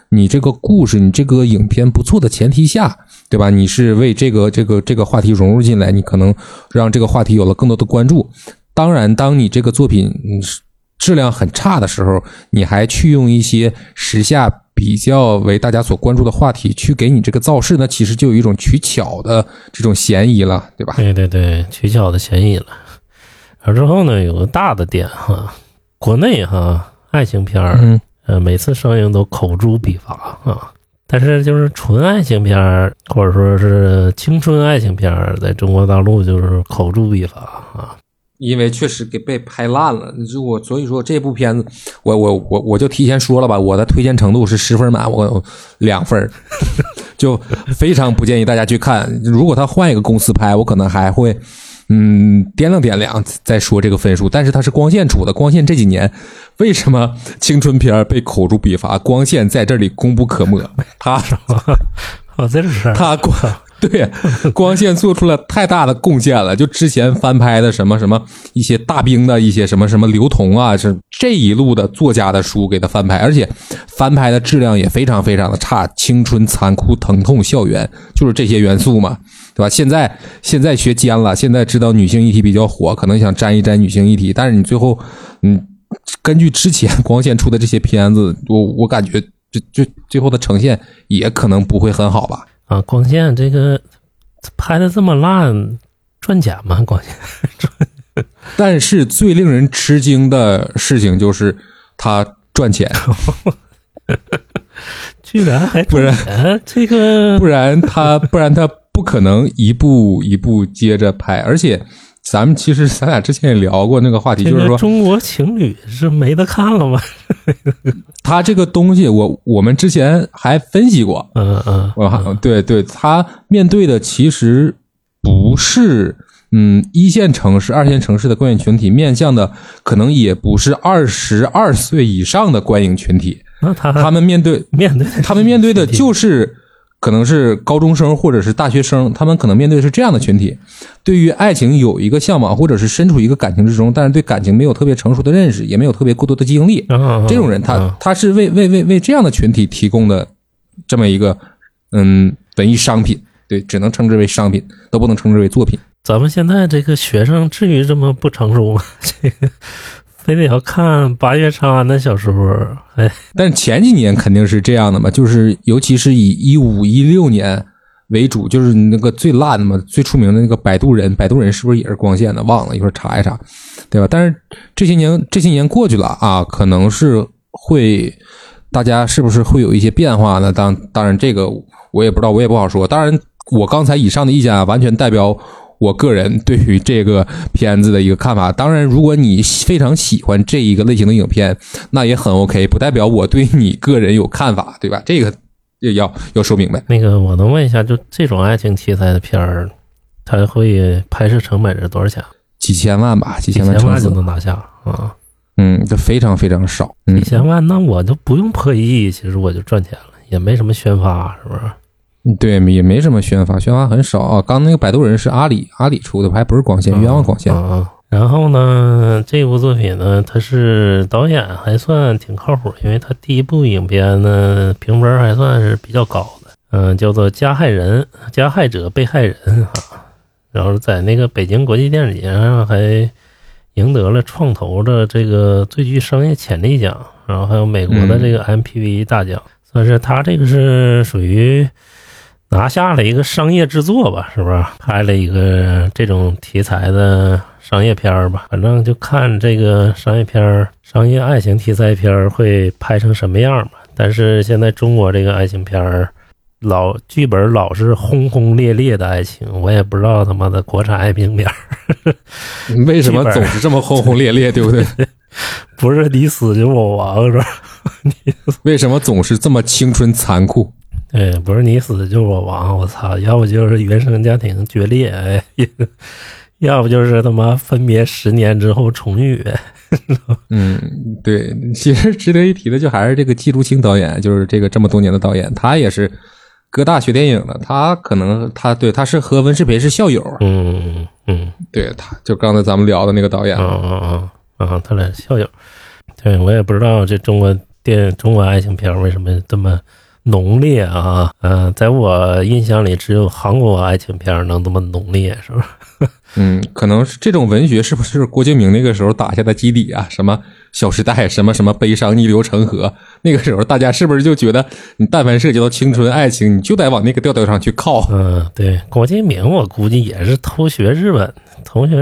你这个故事、你这个影片不错的前提下，对吧？你是为这个这个这个话题融入进来，你可能让这个话题有了更多的关注。当然，当你这个作品嗯质量很差的时候，你还去用一些时下比较为大家所关注的话题去给你这个造势，那其实就有一种取巧的这种嫌疑了，对吧？对对对，取巧的嫌疑了。而之后呢，有个大的点哈，国内哈爱情片儿，嗯呃，每次上映都口诛笔伐啊。但是就是纯爱情片儿，或者说是青春爱情片儿，在中国大陆就是口诛笔伐啊。因为确实给被拍烂了。就我所以说这部片子，我我我我就提前说了吧，我的推荐程度是十分满，我我两分儿，[laughs] 就非常不建议大家去看。如果他换一个公司拍，我可能还会嗯掂量掂量再说这个分数。但是它是光线出的，光线这几年为什么青春片儿被口诛笔伐？光线在这里功不可没，[laughs] 他哦，这是他光对光线做出了太大的贡献了。就之前翻拍的什么什么一些大兵的一些什么什么刘同啊，是这一路的作家的书给他翻拍，而且翻拍的质量也非常非常的差，青春残酷疼痛校园就是这些元素嘛，对吧？现在现在学尖了，现在知道女性议题比较火，可能想沾一沾女性议题，但是你最后嗯，根据之前 [laughs] 光线出的这些片子，我我感觉。就就最后的呈现也可能不会很好吧？啊，光线这个拍的这么烂，赚钱吗？光线 [laughs] 赚但是最令人吃惊的事情就是他赚钱，[laughs] 居然还不然，这个不然他不然他不可能一步一步接着拍。而且咱们其实咱俩之前也聊过那个话题，就是说中国情侣是没得看了吗？[laughs] 他这个东西，我我们之前还分析过，嗯嗯，我还对对，他面对的其实不是嗯一线城市、二线城市的观影群体，面向的可能也不是二十二岁以上的观影群体，那他他们面对面对他们面对的就是可能是高中生或者是大学生，他们可能面对的是这样的群体，对于爱情有一个向往，或者是身处一个感情之中，但是对感情没有特别成熟的认识，也没有特别过多的经历，啊这种人他啊他是为为为为这样的群体提供的这么一个嗯文艺商品，对对，只能称之为商品，都不能称之为作品。咱们现在这个学生至于这么不成熟吗？这个非得要看八月长安的小说，哎，但前几年肯定是这样的嘛，就是尤其是以一五一六年为主，就是那个最烂的嘛，最出名的那个摆渡人，摆渡人是不是也是光线的？忘了一会儿查一查，对吧？但是这些年这些年过去了啊，可能是会大家是不是会有一些变化呢？当当然这个我也不知道，我也不好说。当然，我刚才以上的意见啊，完全代表。我个人对于这个片子的一个看法，当然，如果你非常喜欢这一个类型的影片，那也很 OK，不代表我对你个人有看法，对吧？这个也要要说明白。那个，我能问一下，就这种爱情题材的片儿，它会拍摄成本是多少钱？几千万吧，几千万就能拿下啊？嗯，这非常非常少。几千万，那我就不用破亿，其实我就赚钱了，也没什么宣发，是不是？对，也没什么宣发，宣发很少啊。刚那个摆渡人是阿里阿里出的，还不是光线，冤枉光线。然后呢，这部作品呢，它是导演还算挺靠谱，因为他第一部影片呢评分还算是比较高的，嗯，叫做《加害人》，加害者、被害人哈。然后在那个北京国际电影节上还赢得了创投的这个最具商业潜力奖，然后还有美国的这个 MPV 大奖，算是他这个是属于。拿下了一个商业制作吧，是不是？拍了一个这种题材的商业片吧，反正就看这个商业片、商业爱情题材片会拍成什么样吧。但是现在中国这个爱情片老剧本老是轰轰烈烈的爱情，我也不知道他妈的国产爱情片为什么总是这么轰轰烈烈，对不对？[laughs] 不是你死就我亡，是吧？[laughs] 为什么总是这么青春残酷？哎，不是你死就是我亡，我操！要不就是原生家庭决裂，哎，[laughs] 要不就是他妈分别十年之后重遇。[laughs] 嗯，对，其实值得一提的就还是这个季竹青导演，就是这个这么多年的导演，他也是哥大学电影的，他可能他对他是和温世培是校友。嗯嗯，对，他就刚才咱们聊的那个导演。啊啊啊啊！他俩校友。对我也不知道这中国电中国爱情片为什么这么。浓烈啊，嗯，在我印象里，只有韩国爱情片能这么浓烈，是吧？[laughs] 嗯，可能是这种文学是不是郭敬明那个时候打下的基底啊？什么《小时代》，什么什么悲伤逆流成河，那个时候大家是不是就觉得，你但凡涉及到青春爱情，你就得往那个调调上去靠？嗯，对，郭敬明我估计也是偷学日本，偷学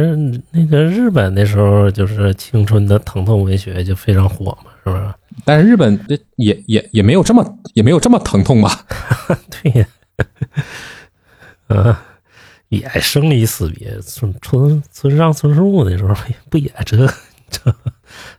那个日本那时候就是青春的疼痛文学就非常火嘛，是不是？但是日本这也也也没有这么也没有这么疼痛吧？[laughs] 对呀，啊，[laughs] 也生离死别，村村村上春树那时候不也这这？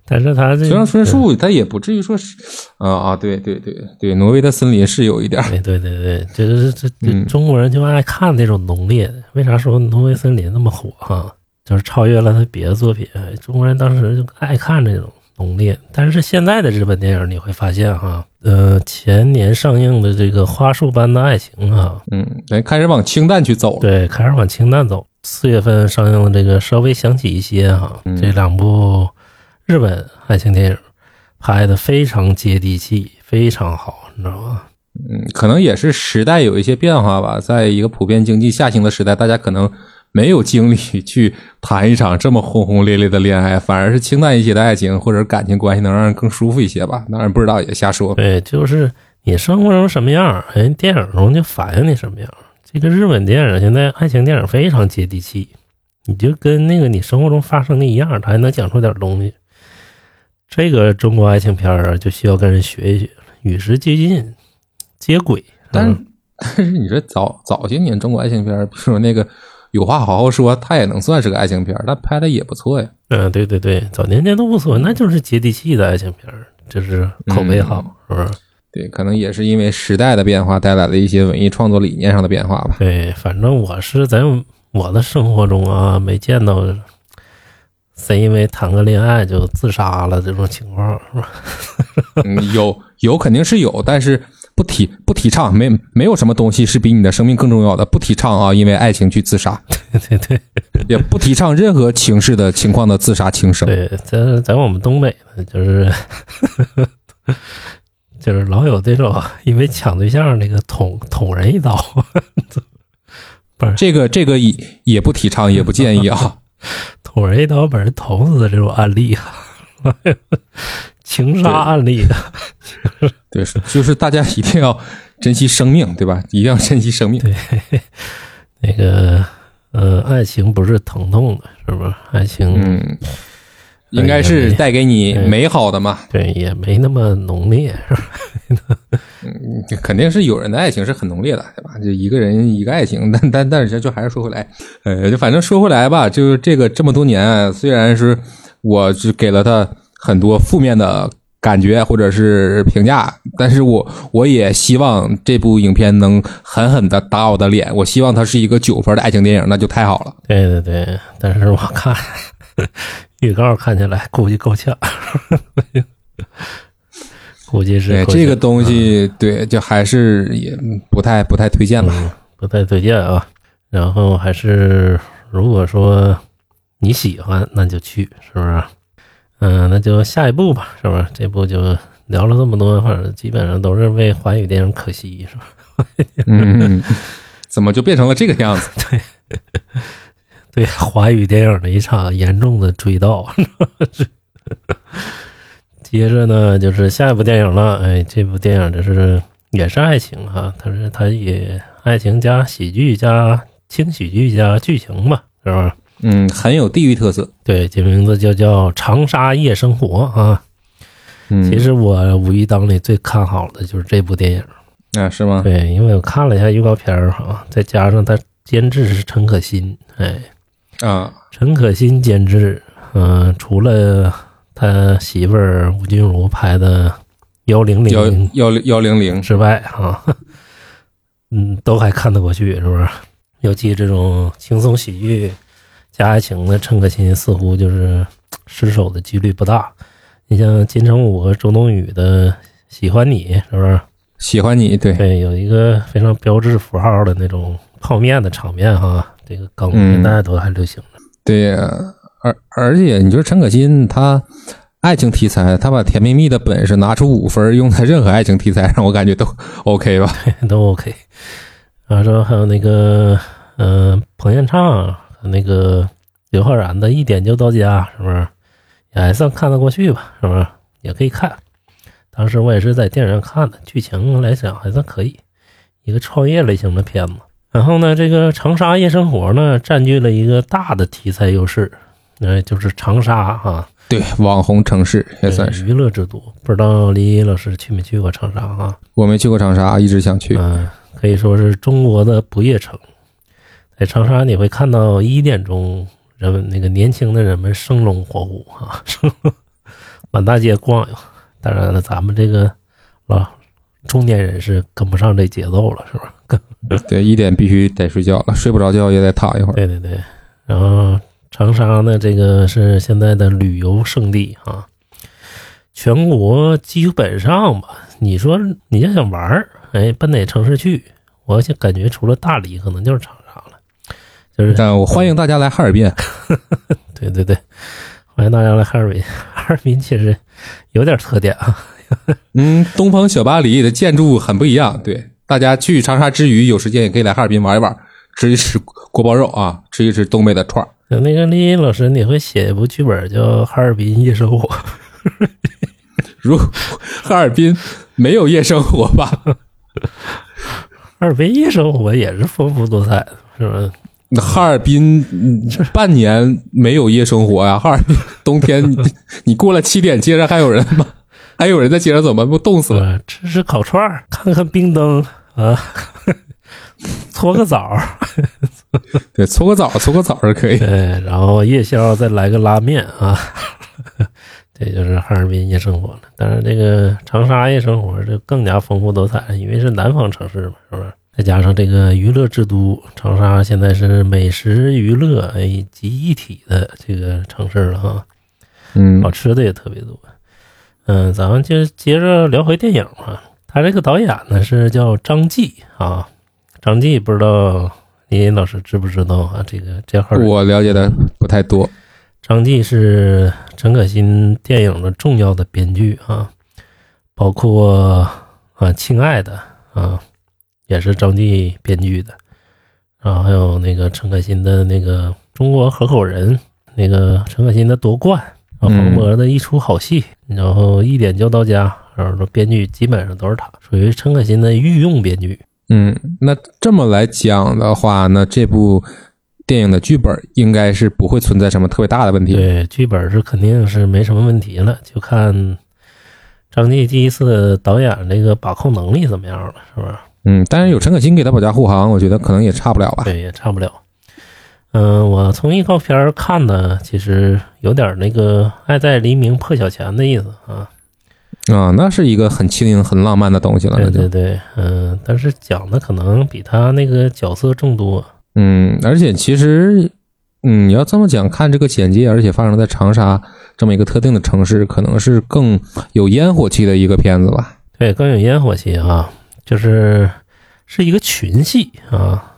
但是他这村上春树他也不至于说是啊啊，对对对对，挪威的森林是有一点，对对对对，这这这中国人就爱看那种浓烈的。为啥说挪威森林那么火哈？就是超越了他别的作品，中国人当时就爱看这种。浓烈，但是现在的日本电影你会发现哈，呃，前年上映的这个《花束般的爱情》啊，嗯，哎，开始往清淡去走，对，开始往清淡走。四月份上映的这个稍微想起一些哈，这两部日本爱情电影拍的非常接地气，非常好，你知道吗？嗯，可能也是时代有一些变化吧，在一个普遍经济下行的时代，大家可能。没有精力去谈一场这么轰轰烈烈的恋爱，反而是清淡一些的爱情或者感情关系能让人更舒服一些吧？当然不知道，也瞎说。对，就是你生活中什么样，人电影中就反映你什么样。这个日本电影现在爱情电影非常接地气，你就跟那个你生活中发生的一样，他还能讲出点东西。这个中国爱情片啊，就需要跟人学一学，与时俱进，接轨。但是但是你说早早些年中国爱情片，比如说那个。有话好好说，它也能算是个爱情片，但拍的也不错呀。嗯，对对对，早年间都不错，那就是接地气的爱情片，就是口碑好，是不是？对，可能也是因为时代的变化带来了一些文艺创作理念上的变化吧。对，反正我是在我的生活中啊，没见到谁因为谈个恋爱就自杀了这种情况，是吧？[laughs] 有有肯定是有，但是。不提不提倡，没没有什么东西是比你的生命更重要的。不提倡啊，因为爱情去自杀。[laughs] 对对对，也不提倡任何情势的情况的自杀轻生。对，在在我们东北呢，就是 [laughs] 就是老有这种因为抢对象那个捅捅人一刀。[laughs] 不是这个这个也也不提倡，也不建议啊。捅人一刀把人捅死的这种案例啊，情杀案例啊，对，是就是大家一定要珍惜生命，对吧？一定要珍惜生命。对，那个呃，爱情不是疼痛的，是不是？爱情、嗯，应该是带给你美好的嘛。对也没那么浓烈，是吧？嗯肯定是有人的爱情是很浓烈的，对吧？就一个人一个爱情，但但但是就还是说回来，呃，就反正说回来吧，就是这个这么多年，虽然是我只给了他很多负面的感觉或者是评价，但是我我也希望这部影片能狠狠的打我的脸。我希望它是一个九分的爱情电影，那就太好了。对对对，但是我看 [laughs] 预告看起来估计够呛，[laughs] 估计是对这个东西，对，就还是也不太不太推荐吧。嗯，不太推荐啊。然后还是如果说你喜欢，那就去，是不是？嗯，那就下一步吧，是不是？这部就聊了这么多，反正基本上都是为华语电影可惜，是吧？[laughs] 嗯，怎么就变成了这个样子？[laughs] 对对华语电影的一场严重的追悼。[laughs] 接着呢，就是下一部电影了。哎，这部电影就是也是爱情哈，它是它也爱情加喜剧加轻喜剧加剧情吧，是吧？嗯，很有地域特色。对，这名字就叫《长沙夜生活》啊。嗯，其实我五一档里最看好的就是这部电影。啊，是吗？对，因为我看了一下预告片儿哈，再加上他监制是陈可辛，哎，啊，陈可辛监制，嗯、除了他媳妇儿吴君如拍的《幺零零幺零》幺幺零零，之外啊，[laughs] 嗯，都还看得过去，是不是？尤其这种轻松喜剧加爱情的，陈可辛似乎就是失手的几率不大。你像金城武和周冬雨的《喜欢你》，是不是？喜欢你，对，对，有一个非常标志符号的那种泡面的场面哈，这个梗嗯现在都还流行着。对呀，而而且你说陈可辛他爱情题材，他把《甜蜜蜜》的本事拿出五分，用在任何爱情题材上，我感觉都 OK 吧？[laughs] 都 OK。然后还有那个，嗯、彭昱畅和那个刘昊然的《一点就到家》，是不是也还算看得过去吧？是不是也可以看？当时我也是在电影院看的，剧情来讲还算可以，一个创业类型的片子。然后呢，这个长沙夜生活呢，占据了一个大的题材优势，呃，就是长沙啊，对，网红城市也算是。娱乐之都。不知道李老师去没去过长沙啊？我没去过长沙，一直想去。嗯，可以说是中国的不夜城。在长沙，你会看到一点钟，人们那个年轻的人们生龙活虎啊，[laughs] 生满大街逛悠。当然了，咱们这个老中年人是跟不上这节奏了，是吧？跟 [laughs] 对，一点必须得睡觉了，睡不着觉也得躺一会儿。对对对。然后长沙呢，这个是现在的旅游胜地啊，全国基本上吧，你说你要想玩儿，哎，奔哪城市去？我就感觉除了大理，可能就是长。就是但我欢迎大家来哈尔滨。[laughs] 对对对，欢迎大家来哈尔滨。哈尔滨其实有点特点啊，[laughs] 嗯，东方小巴黎的建筑很不一样。对，大家去长沙之余，有时间也可以来哈尔滨玩一玩，吃一吃锅包肉啊，吃一吃东北的串儿。那个丽音老师，你会写一部剧本叫《哈尔滨夜生活》？[laughs] 如哈尔滨没有夜生活吧？哈尔滨夜生活也是丰富多彩的，是吧？那哈尔滨嗯半年没有夜生活呀、哈尔滨冬天你你过了七点，街上还有人吗？[laughs] 还有人在街上走吗？不冻死了？吧？吃吃烤串儿，看看冰灯啊，搓个澡儿，[laughs] 对，搓个澡，搓个澡是可以。对，然后夜宵再来个拉面啊，[laughs] 这就是哈尔滨夜生活了。当然，这个长沙夜生活就更加丰富多彩了，因为是南方城市嘛，是不是？再加上这个娱乐之都，长沙现在是美食娱乐哎集一体的这个城市了哈。嗯好吃的也特别多。嗯，咱们就接着聊回电影吧。他这个导演呢是叫张继啊，张继不知道林老师知不知道啊？这个这号人我了解的不太多。张继是陈可辛电影的重要的编剧啊，包括啊《亲爱的》啊，也是张继编剧的。然后还有那个陈可辛的那个中国合伙人，那个陈可辛的夺冠，然后黄渤的一出好戏，然后一点就到家，然后说编剧基本上都是他，属于陈可辛的御用编剧。嗯，那这么来讲的话，那这部电影的剧本应该是不会存在什么特别大的问题。对，剧本是肯定是没什么问题了，就看张继第一次导演这个把控能力怎么样了，是不是？嗯，但是有陈可辛给他保驾护航，我觉得可能也差不了吧。对，也差不了。嗯，我从预告片看的，其实有点那个“爱在黎明破晓前”的意思啊。啊，那是一个很轻盈、很浪漫的东西了。对对对，嗯，但是讲的可能比他那个角色众多。嗯，而且其实，嗯，你要这么讲，看这个简介，而且发生在长沙这么一个特定的城市，可能是更有烟火气的一个片子吧。对，更有烟火气啊，就是是一个群戏啊。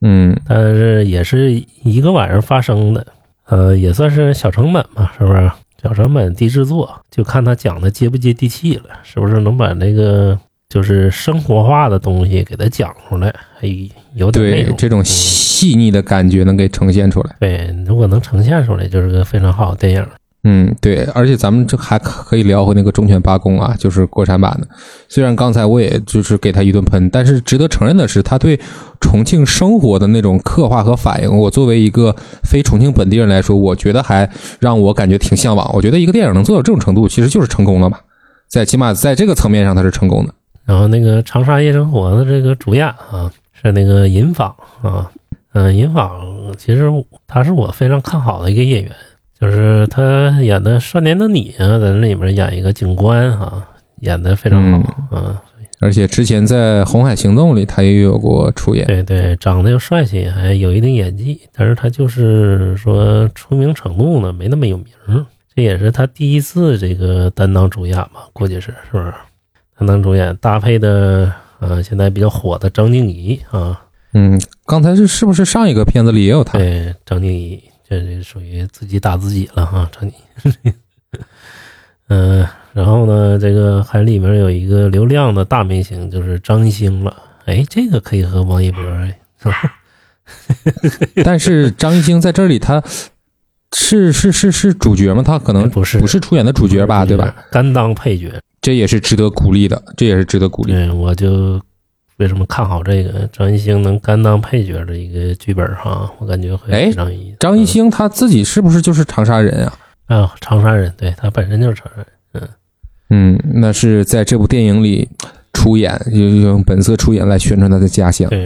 嗯，但是也是一个晚上发生的，呃，也算是小成本嘛，是不是？小成本低制作，就看他讲的接不接地气了，是不是能把那个就是生活化的东西给他讲出来，还有点对这种细腻的感觉能给呈现出来。对，如果能呈现出来，就是个非常好的电影。嗯，对，而且咱们这还可以聊回那个《忠犬八公》啊，就是国产版的。虽然刚才我也就是给他一顿喷，但是值得承认的是，他对重庆生活的那种刻画和反应，我作为一个非重庆本地人来说，我觉得还让我感觉挺向往。我觉得一个电影能做到这种程度，其实就是成功了嘛，在起码在这个层面上，它是成功的。然后那个《长沙夜生活》的这个主演啊，是那个尹昉啊，嗯，尹昉其实他是我非常看好的一个演员。就是他演的《少年的你》啊，在那里面演一个警官啊，演的非常好啊。而且之前在《红海行动》里，他也有过出演。对对，长得又帅气，还有一定演技。但是他就是说出名程度呢，没那么有名。这也是他第一次这个担当主演吧？估计是是不是？担当主演搭配的，呃，现在比较火的张静怡啊。嗯，刚才是是不是上一个片子里也有他？对，张静怡。这这属于自己打自己了哈，张你，嗯，[laughs] 然后呢，这个还里面有一个流量的大明星，就是张艺兴了。哎，这个可以和王一博哎，是吧？[laughs] 但是张艺兴在这里，他是是是是主角吗？他可能不是不是出演的主角吧，对吧？甘当配角，这也是值得鼓励的，这也是值得鼓励。对，我就。为什么看好这个张艺兴能甘当配角的一个剧本哈？我感觉会非常有意思。张艺兴他自己是不是就是长沙人啊？啊，长沙人，对他本身就是长沙人。嗯嗯，那是在这部电影里出演，用用本色出演来宣传他的家乡，对，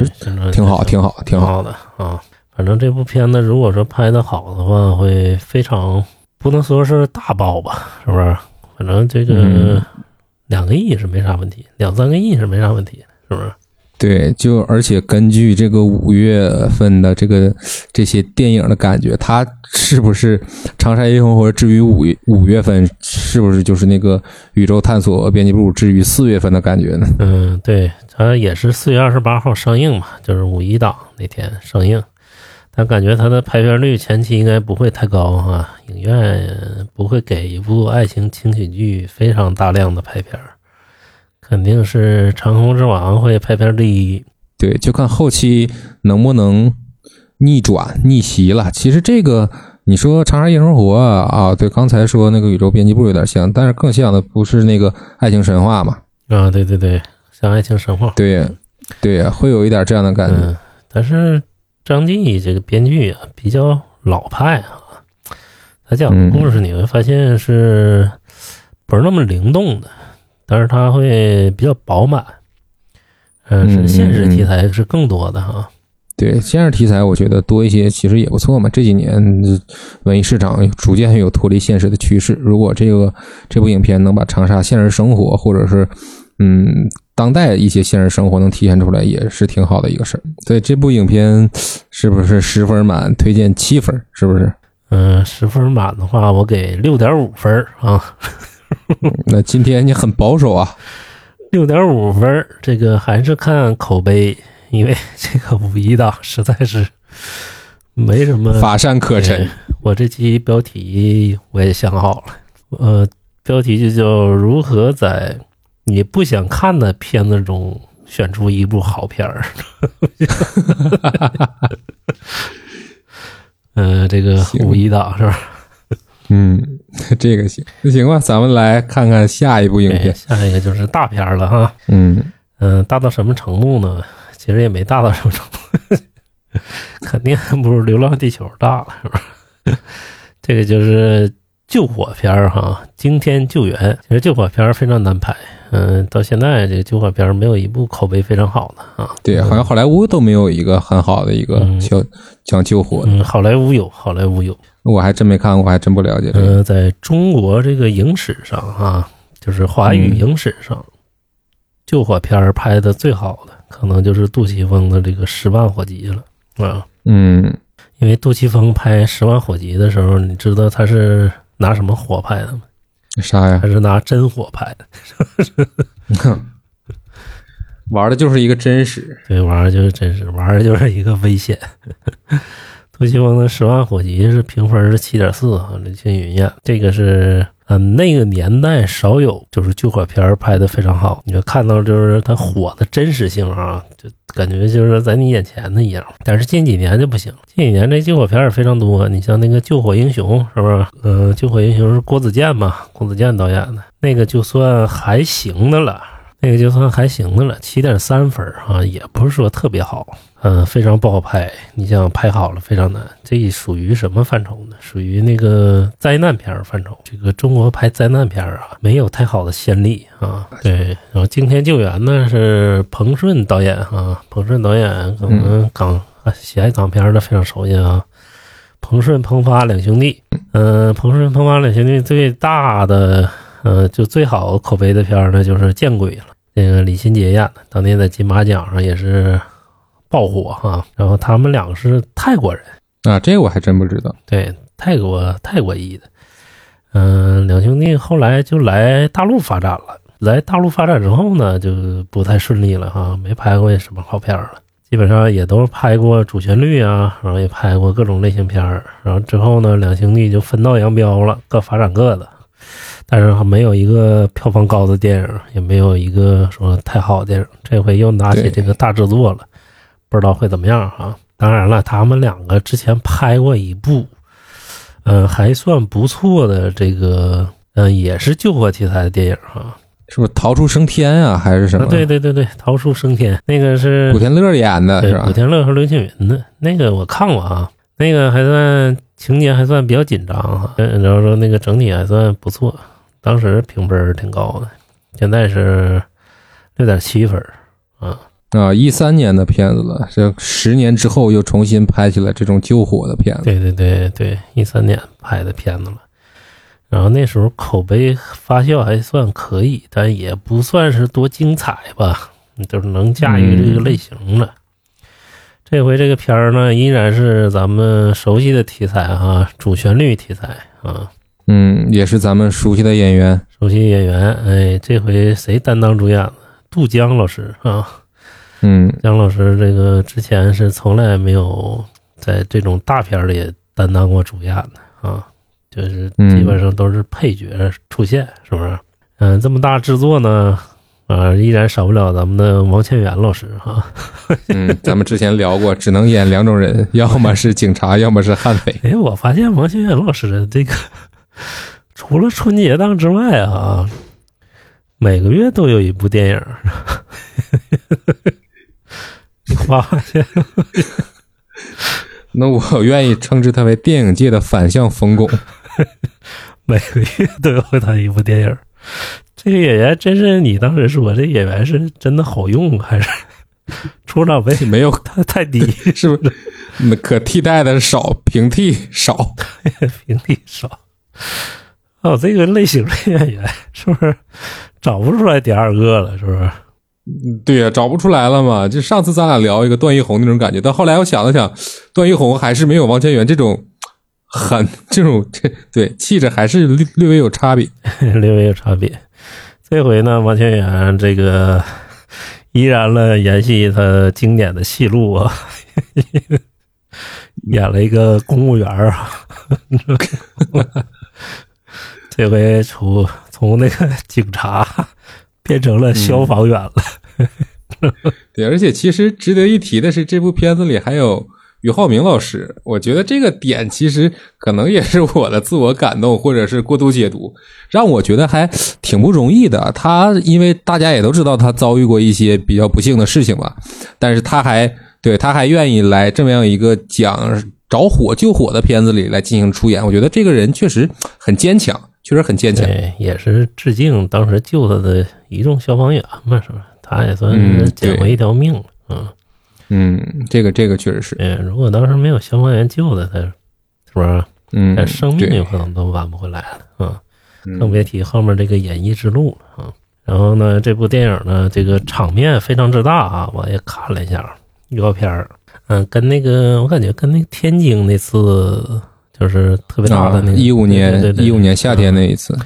挺好，挺好，挺好的啊。反正这部片子如果说拍的好的话，会非常不能说是大爆吧，是不是？反正这个两个亿是没啥问题，两三个亿是没啥问题。是不是？对，就而且根据这个五月份的这个这些电影的感觉，它是不是《长沙夜生活》至于五月五月份，是不是就是那个《宇宙探索编辑部》至于四月份的感觉呢？嗯，对，它也是四月二十八号上映嘛，就是五一档那天上映。但感觉它的排片率前期应该不会太高哈，影院不会给一部爱情轻喜剧非常大量的排片。肯定是《长空之王》会排片第一，对，就看后期能不能逆转逆袭了。其实这个你说《长沙夜生活》啊，对，刚才说那个宇宙编辑部有点像，但是更像的不是那个爱情神话嘛？啊，对对对，像爱情神话，对对，会有一点这样的感觉。但是张继这个编剧啊，比较老派啊，他讲的故事你会发现是不是那么灵动的。但是它会比较饱满，嗯，是现实题材是更多的哈。对，现实题材我觉得多一些，其实也不错嘛。这几年文艺市场逐渐有脱离现实的趋势。如果这个这部影片能把长沙现实生活，或者是嗯当代一些现实生活能体现出来，也是挺好的一个事儿。所以这部影片是不是十分满？推荐七分，是不是？嗯，十分满的话，我给六点五分啊。[laughs] 那今天你很保守啊，六点五分，这个还是看口碑，因为这个五一档实在是没什么乏善可陈。我这期标题我也想好了，呃，标题就叫“如何在你不想看的片子中选出一部好片儿。嗯、[laughs] 这个五一档是吧？嗯，[laughs] 这个行，那行吧，咱们来看看下一部影哎，片。下一个就是大片了哈。嗯嗯、大到什么程度呢？其实也没大到什么程度，[laughs] 肯定不如《流浪地球》大了，是吧？[laughs] 这个就是救火片儿哈，惊天救援。其实救火片儿非常难拍，嗯、到现在这个救火片儿没有一部口碑非常好的啊。对，好像好莱坞都没有一个很好的一个嗯叫讲救火的，嗯，好莱坞有，好莱坞有。我还真没看过，我还真不了解这个。呃，在中国这个影史上啊，就是华语影史上，救火片儿拍的最好的，可能就是杜琪峰的这个《十万火急》了啊。嗯，因为杜琪峰拍《十万火急》的时候，你知道他是拿什么火拍的吗？啥呀还？是拿真火拍的。[laughs] 玩的就是一个真实。对玩意儿就是真实玩的就是一个危险。杜琪峰的《十万火急》是评分是七点四啊，林青云演这个是嗯那个年代少有就是救火片拍的非常好，你就看到就是它火的真实性啊，就感觉就是在你眼前的一样。但是近几年就不行，近几年这救火片也非常多，你像那个《救火英雄》是不是？嗯、救火英雄》是郭子健嘛，郭子健导演的那个就算还行的了。那个就算还行的了，七点三分儿啊，也不是说特别好，嗯、非常不好拍。你想拍好了非常难，这属于什么范畴呢？属于那个灾难片儿范畴。这个中国拍灾难片儿啊，没有太好的先例啊。对，然后《惊天救援》呢是彭顺导演啊，彭顺导演可能港啊喜爱港片儿的非常熟悉啊。彭顺、彭发两兄弟，嗯、彭顺、彭发两兄弟最大的。呃，就最好口碑的片儿呢，就是《见鬼》了。那个李心洁演的，当年在金马奖上也是爆火哈。然后他们两个是泰国人，啊，这个我还真不知道。对，泰国泰国裔的。嗯、两兄弟后来就来大陆发展了。来大陆发展之后呢，就不太顺利了哈，没拍过什么好片儿了。基本上也都拍过主旋律啊，然后也拍过各种类型片儿。然后之后呢，两兄弟就分道扬镳了，各发展各的。但是还没有一个票房高的电影，也没有一个说太好的电影。这回又拿起这个大制作了，不知道会怎么样啊？当然了，他们两个之前拍过一部，嗯、还算不错的这个，嗯、也是救火题材的电影哈。是不是逃出升天啊，还是什啊，么？对对对对，逃出升天那个是古天乐演的对是吧古？天乐和刘青云的那个我看过啊，那个还算情节还算比较紧张啊，嗯然后说那个整体还算不错，当时评分挺高的，现在是六点七分儿啊。啊，一三年的片子了，这十年之后又重新拍起来这种救火的片子。对对对对，一三年拍的片子了，然后那时候口碑发酵还算可以，但也不算是多精彩吧，就是能驾驭这个类型了。这回这个片儿呢，依然是咱们熟悉的题材哈、主旋律题材啊，嗯，也是咱们熟悉的演员。熟悉演员。哎，这回谁担当主演了？杜江老师啊，嗯，江老师这个之前是从来没有在这种大片儿里担当过主演的啊，就是基本上都是配角出现，是不是？嗯，这么大制作呢，啊，依然少不了咱们的王千源老师哈、[laughs] 嗯，咱们之前聊过，只能演两种人，要么是警察，要么是悍匪。哎，我发现王千源老师的这个，除了春节档之外啊，每个月都有一部电影。你发现？那我愿意称之它为电影界的反向冯巩。[laughs] 每个月都有他一部电影。这个演员真是你当时说这演员是真的好用，还是 [laughs] 出场费 [laughs] 没有，太太低，是不是？那可替代的少，平替少。平替少？[laughs] 哦，这个类型的演员是不是找不出来第二个了？是不是？对呀、找不出来了嘛。就上次咱俩聊一个段奕宏那种感觉，但后来我想了想，段奕宏还是没有王千源这种很这种这对气质还是略略微有差别。[laughs] 略微有差别。这回呢，王千源这个依然了延续他经典的戏路啊，[laughs] 演了一个公务员啊，这回从从那个警察变成了消防员了。[laughs] 对，而且其实值得一提的是，这部片子里还有俞灏明老师，我觉得这个点其实可能也是我的自我感动，或者是过度解读，让我觉得还挺不容易的。他因为大家也都知道他遭遇过一些比较不幸的事情吧，但是他还对他还愿意来这么样一个讲着火救火的片子里来进行出演，我觉得这个人确实很坚强，确实很坚强。对，也是致敬当时救他的一众消防员嘛，是吧？他也算是嗯捡回一条命了。嗯，嗯，这个这个确实是，嗯，如果当时没有消防员救他，他是不是？嗯这，生命有可能都挽不回来了。嗯。嗯更别提后面这个演艺之路了啊。然后呢，这部电影呢，这个场面非常之大啊，我也看了一下预告片儿，嗯，跟那个我感觉跟那个天津那次就是特别大的那个啊一五年一五年夏天嗯那一次，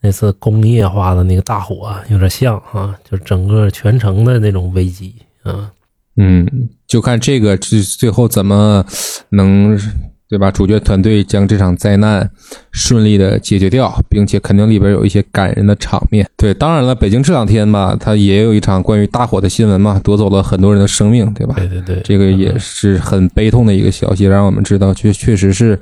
那次工业化的那个大火啊有点像啊，就整个全城的那种危机啊。嗯，就看这个最最后怎么能对吧？主角团队将这场灾难顺利的解决掉，并且肯定里边有一些感人的场面。对，当然了，北京这两天吧，它也有一场关于大火的新闻嘛，夺走了很多人的生命，对吧？对对对，这个也是很悲痛的一个消息，让我们知道，确确实是，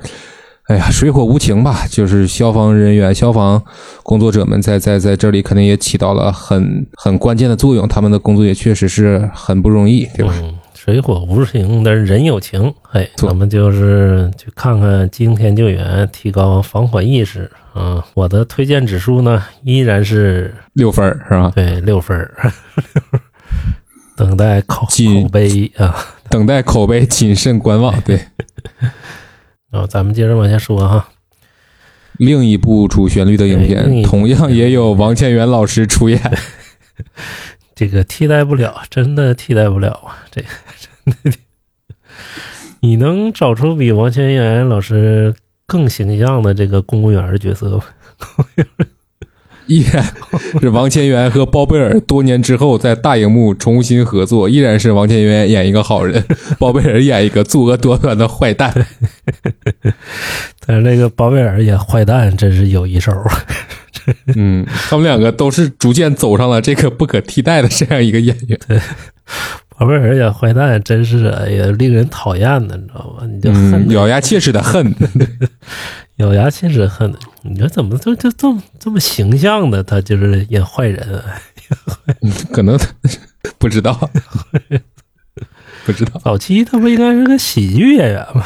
哎呀，水火无情吧。就是消防人员、消防工作者们在在在这里肯定也起到了很很关键的作用，他们的工作也确实是很不容易，对吧？嗯，水火无情，但是人有情。哎，咱们就是去看看惊天救援，提高防火意识啊。我的推荐指数呢，依然是六分儿是吧？对六分儿，[laughs] 等待口口碑啊。等待口碑，谨慎观望。对，然 [laughs] 后咱们接着往下说哈。另一部主旋律的影片，同样也有王千源老师出演。[laughs] 这个替代不了，真的替代不了啊！这个真的，你能找出比王千源老师更形象的这个公务员的角色吗？依然是王千源和包贝尔多年之后在大荧幕重新合作，依然是王千源演一个好人，包贝尔演一个作恶多端的坏蛋。[laughs] 但是那个包贝尔演坏蛋真是有一手啊！[laughs] 嗯，他们两个都是逐渐走上了这个不可替代的这样一个演员。宝贝尔演坏蛋真是哎呀令人讨厌的，你知道吧？你就恨嗯，咬牙切齿的恨。[laughs] 咬牙切齿恨。你说怎么就就这么这么形象的他就是演坏人啊？[laughs] 可能不知道，不知道。早期他不应该是个喜剧演员吗？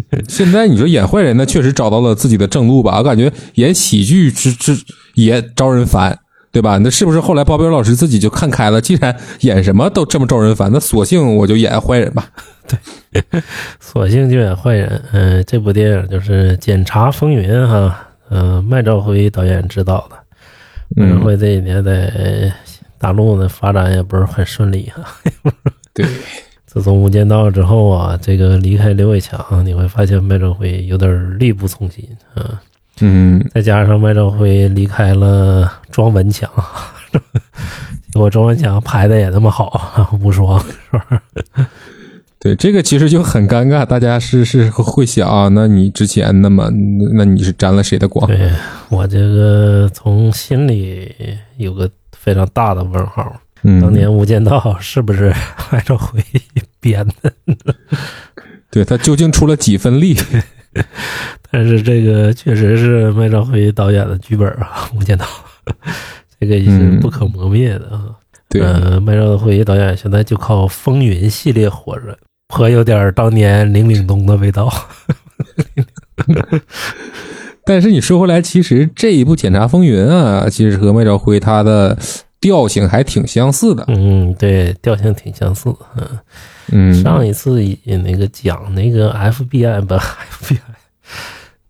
[laughs] 现在你说演坏人呢，确实找到了自己的正路吧？我感觉演喜剧之之也招人烦，对吧？那是不是后来包贝尔老师自己就看开了？既然演什么都这么招人烦，那索性我就演坏人吧。[laughs] 对索性就演坏人。嗯、这部电影就是《检察风云》哈，嗯、麦兆辉导演执导的。麦兆嗯，辉这几年在大陆呢发展也不是很顺利哈。对，[laughs] 自从《无间道》之后啊，这个离开刘伟强，你会发现麦兆辉有点力不从心啊。嗯，再加上麦兆辉离开了庄文强，[laughs] 结果庄文强拍的也那么好，无双是吧？对，这个其实就很尴尬，大家是是会想啊，那你之前那么，那你是沾了谁的光？对我这个从心里有个非常大的问号。嗯，当年《无间道》是不是麦兆辉编的？对他究竟出了几分力？[laughs] 但是这个确实是麦兆辉导演的剧本啊，《无间道》[laughs] 这个也是不可磨灭的啊。对，呃，麦兆辉导演现在就靠《风云》系列火着，颇有点当年林岭东的味道。[laughs] 但是你说回来，其实这一部《检察风云》啊，其实和麦兆辉他的调性还挺相似的。嗯，对，调性挺相似。嗯，嗯，上一次也那个讲那个 FBI 不 FBI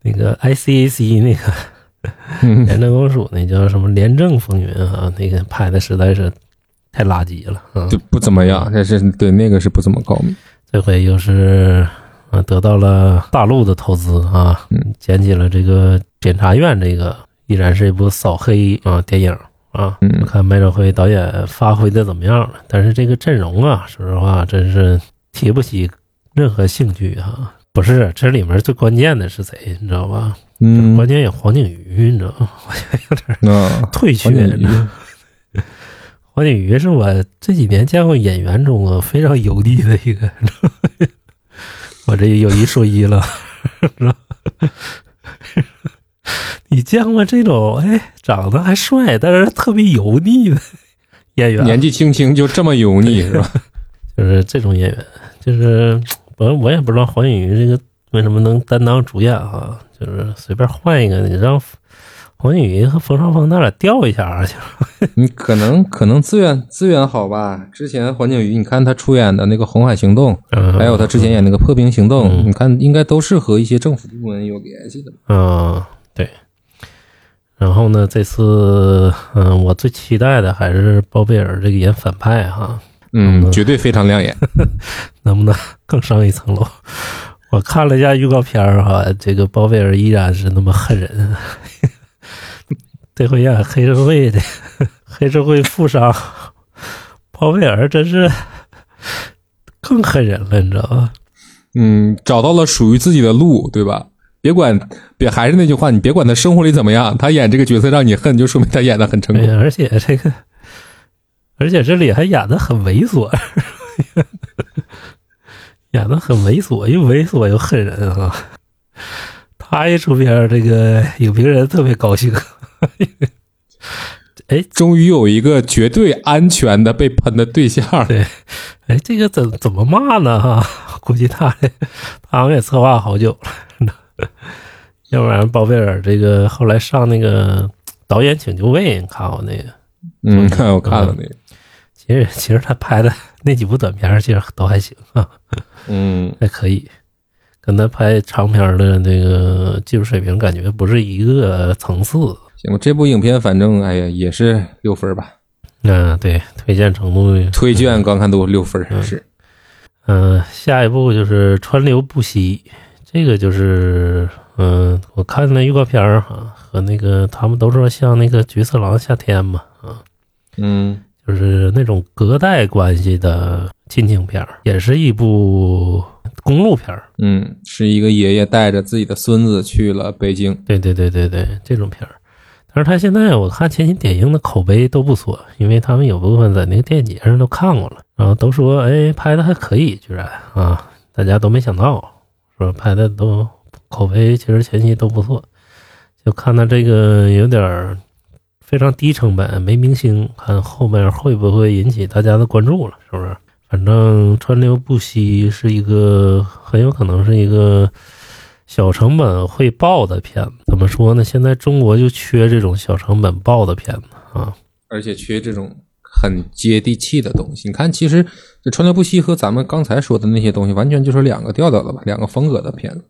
那个 ICAC 那个嗯廉政公署那叫什么《廉政风云》啊，那个拍的实在是太垃圾了啊！就不怎么样，但是对那个是不怎么高明。这回又是啊得到了大陆的投资啊，嗯捡起了这个检察院这个，依然是一部扫黑啊电影啊。嗯看麦兆辉导演发挥的怎么样了？但是这个阵容啊，说实话真是提不起任何兴趣啊、不是，这里面最关键的是谁，你知道吧？嗯关，键有黄景瑜，你知道吗？[laughs] 那退却，黄景瑜你知道吗黄景瑜是我这几年见过演员中啊非常油腻的一个，[laughs] 我这有一说一了，是吧？[laughs] 你见过这种哎长得还帅，但是特别油腻的演员？年纪轻轻就这么油腻是吧？[laughs] 就是这种演员，就是我我也不知道黄景瑜这个为什么能担当主演啊？就是随便换一个，你让黄景瑜和冯绍峰他俩调一下啊，就 [laughs] 你可能可能资源资源好吧？之前黄景瑜，你看他出演的那个《红海行动》，嗯还有他之前演那个《破冰行动》，嗯你看应该都是和一些政府部门有联系的。嗯，对。然后呢，这次嗯，我最期待的还是包贝尔这个演反派哈，嗯，绝对非常亮眼。[laughs] 能不能更上一层楼？我看了一下预告片儿哈，这个包贝尔依然是那么恨人，[laughs] 这回演黑社会的 [laughs] 黑社会富商，包贝尔真是更恨人了，你知道吧？嗯，找到了属于自己的路，对吧？别管，别还是那句话，你别管他生活里怎么样，他演这个角色让你恨，就说明他演的很成功。而且这个，而且这里还演的很猥琐，[laughs] 演的很猥琐，又猥琐又恨人啊！他一出片，这个影评人特别高兴。[laughs] 哎终于有一个绝对安全的被喷的对象了。对，哎，这个怎怎么骂呢？哈，估计他他好像也策划好久了，[laughs] 要不然包贝尔这个后来上那个导演请就位，你看过那个？嗯，看 [laughs] 我看了那个，其实其实他拍的那几部短片其实都还行啊，嗯，还可以，跟他拍长片的那个技术水平感觉不是一个层次。行吧，这部影片反正哎呀也是六分吧，嗯、对，推荐程度，推荐观看度六分是。嗯、下一部就是《川流不息》，这个就是，嗯、我看那预告片儿哈，和那个他们都说像那个《橘次郎夏天》嘛，啊，嗯就是那种隔代关系的亲情片儿，也是一部公路片儿。嗯，是一个爷爷带着自己的孙子去了北京。对对对对对，这种片儿。但是他现在我看前期点映的口碑都不错，因为他们有部分在那个电影节上都看过了，然后都说哎拍的还可以，居然啊，大家都没想到，说拍的都口碑其实前期都不错，就看他这个有点儿非常低成本，没明星，看后面会不会引起大家的关注了，是不是？反正川流不息是一个很有可能是一个小成本会爆的片子。怎么说呢？现在中国就缺这种小成本爆的片子啊。而且缺这种很接地气的东西。你看，其实这《川流不息》和咱们刚才说的那些东西，完全就是两个调调的吧，两个风格的片子。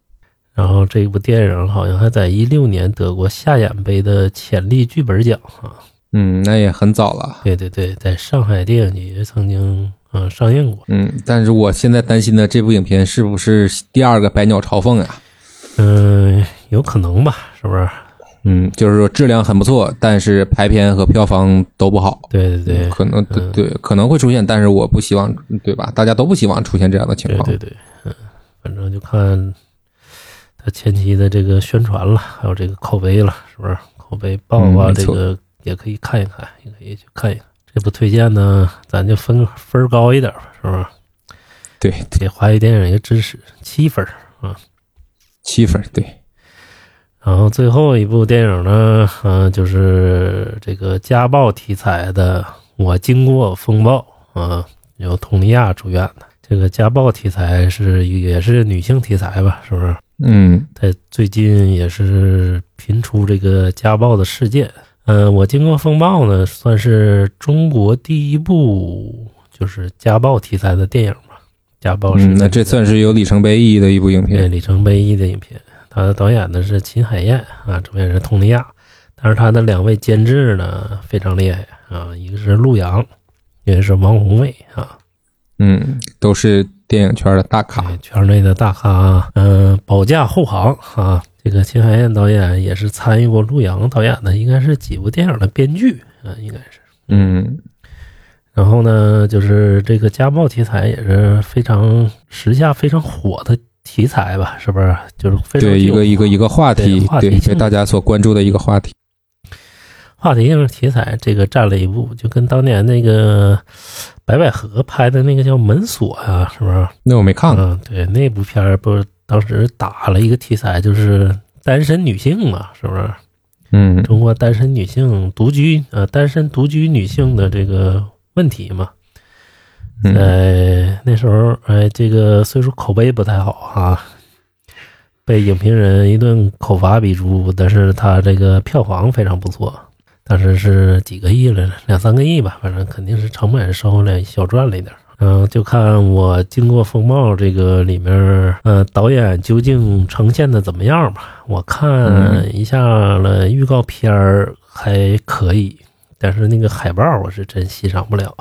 然后这部电影好像还在一六年得过夏衍杯的潜力剧本奖啊。嗯，那也很早了。对对对，在上海电影节曾经嗯上映过。嗯，但是我现在担心的这部影片是不是第二个《百鸟朝凤》呀？嗯，有可能吧，是不是？嗯，就是说质量很不错，但是排片和票房都不好。对对对，可能对对可能会出现，但是我不希望，对吧？大家都不希望出现这样的情况。对对对，嗯，反正就看他前期的这个宣传了，还有这个口碑了，是不是？口碑爆的话，嗯这个也可以看一看，也可以去看一看。这部推荐呢，咱就分分高一点吧，是不是？对，给华语电影一个支持，七分啊。七分，对，然后最后一部电影呢，嗯、就是这个家暴题材的《我经过风暴》啊，由佟丽娅主演的。这个家暴题材是也是女性题材吧？是不是？嗯在最近也是频出这个家暴的事件。嗯、我经过风暴呢，算是中国第一部就是家暴题材的电影吧。家暴是、嗯，那这算是有里程碑意义的一部影对片。里程碑意义的影片。他的导演呢是秦海燕啊，主演是佟丽娅，但是他的两位监制呢非常厉害啊，一个是陆阳，一个是王宏伟啊，嗯，都是电影圈的大咖。对圈内的大咖啊，嗯、保驾护航啊。这个秦海燕导演也是参与过陆阳导演的，应该是几部电影的编剧啊，应该是。嗯然后呢，就是这个家暴题材也是非常时下非常火的题材吧，是不是？就是非常对，一个一个一个话题对，大家所关注的一个话题。话题性题材这个占了一部，就跟当年那个白百合拍的那个叫《门锁》啊，是不是？那我没看过。嗯，对，那部片儿不是当时打了一个题材，就是单身女性嘛，是不是？嗯中国单身女性独居呃单身独居女性的这个问题嘛，嗯呃那时候哎这个岁数口碑不太好啊，被影评人一顿口伐笔诛，但是他这个票房非常不错，当时是几个亿了，两三个亿吧，反正肯定是成本收了小赚了一点儿。嗯，就看我经过风暴这个里面，呃，导演究竟呈现的怎么样吧。我看一下了预告片儿还可以，但是那个海报我是真欣赏不了。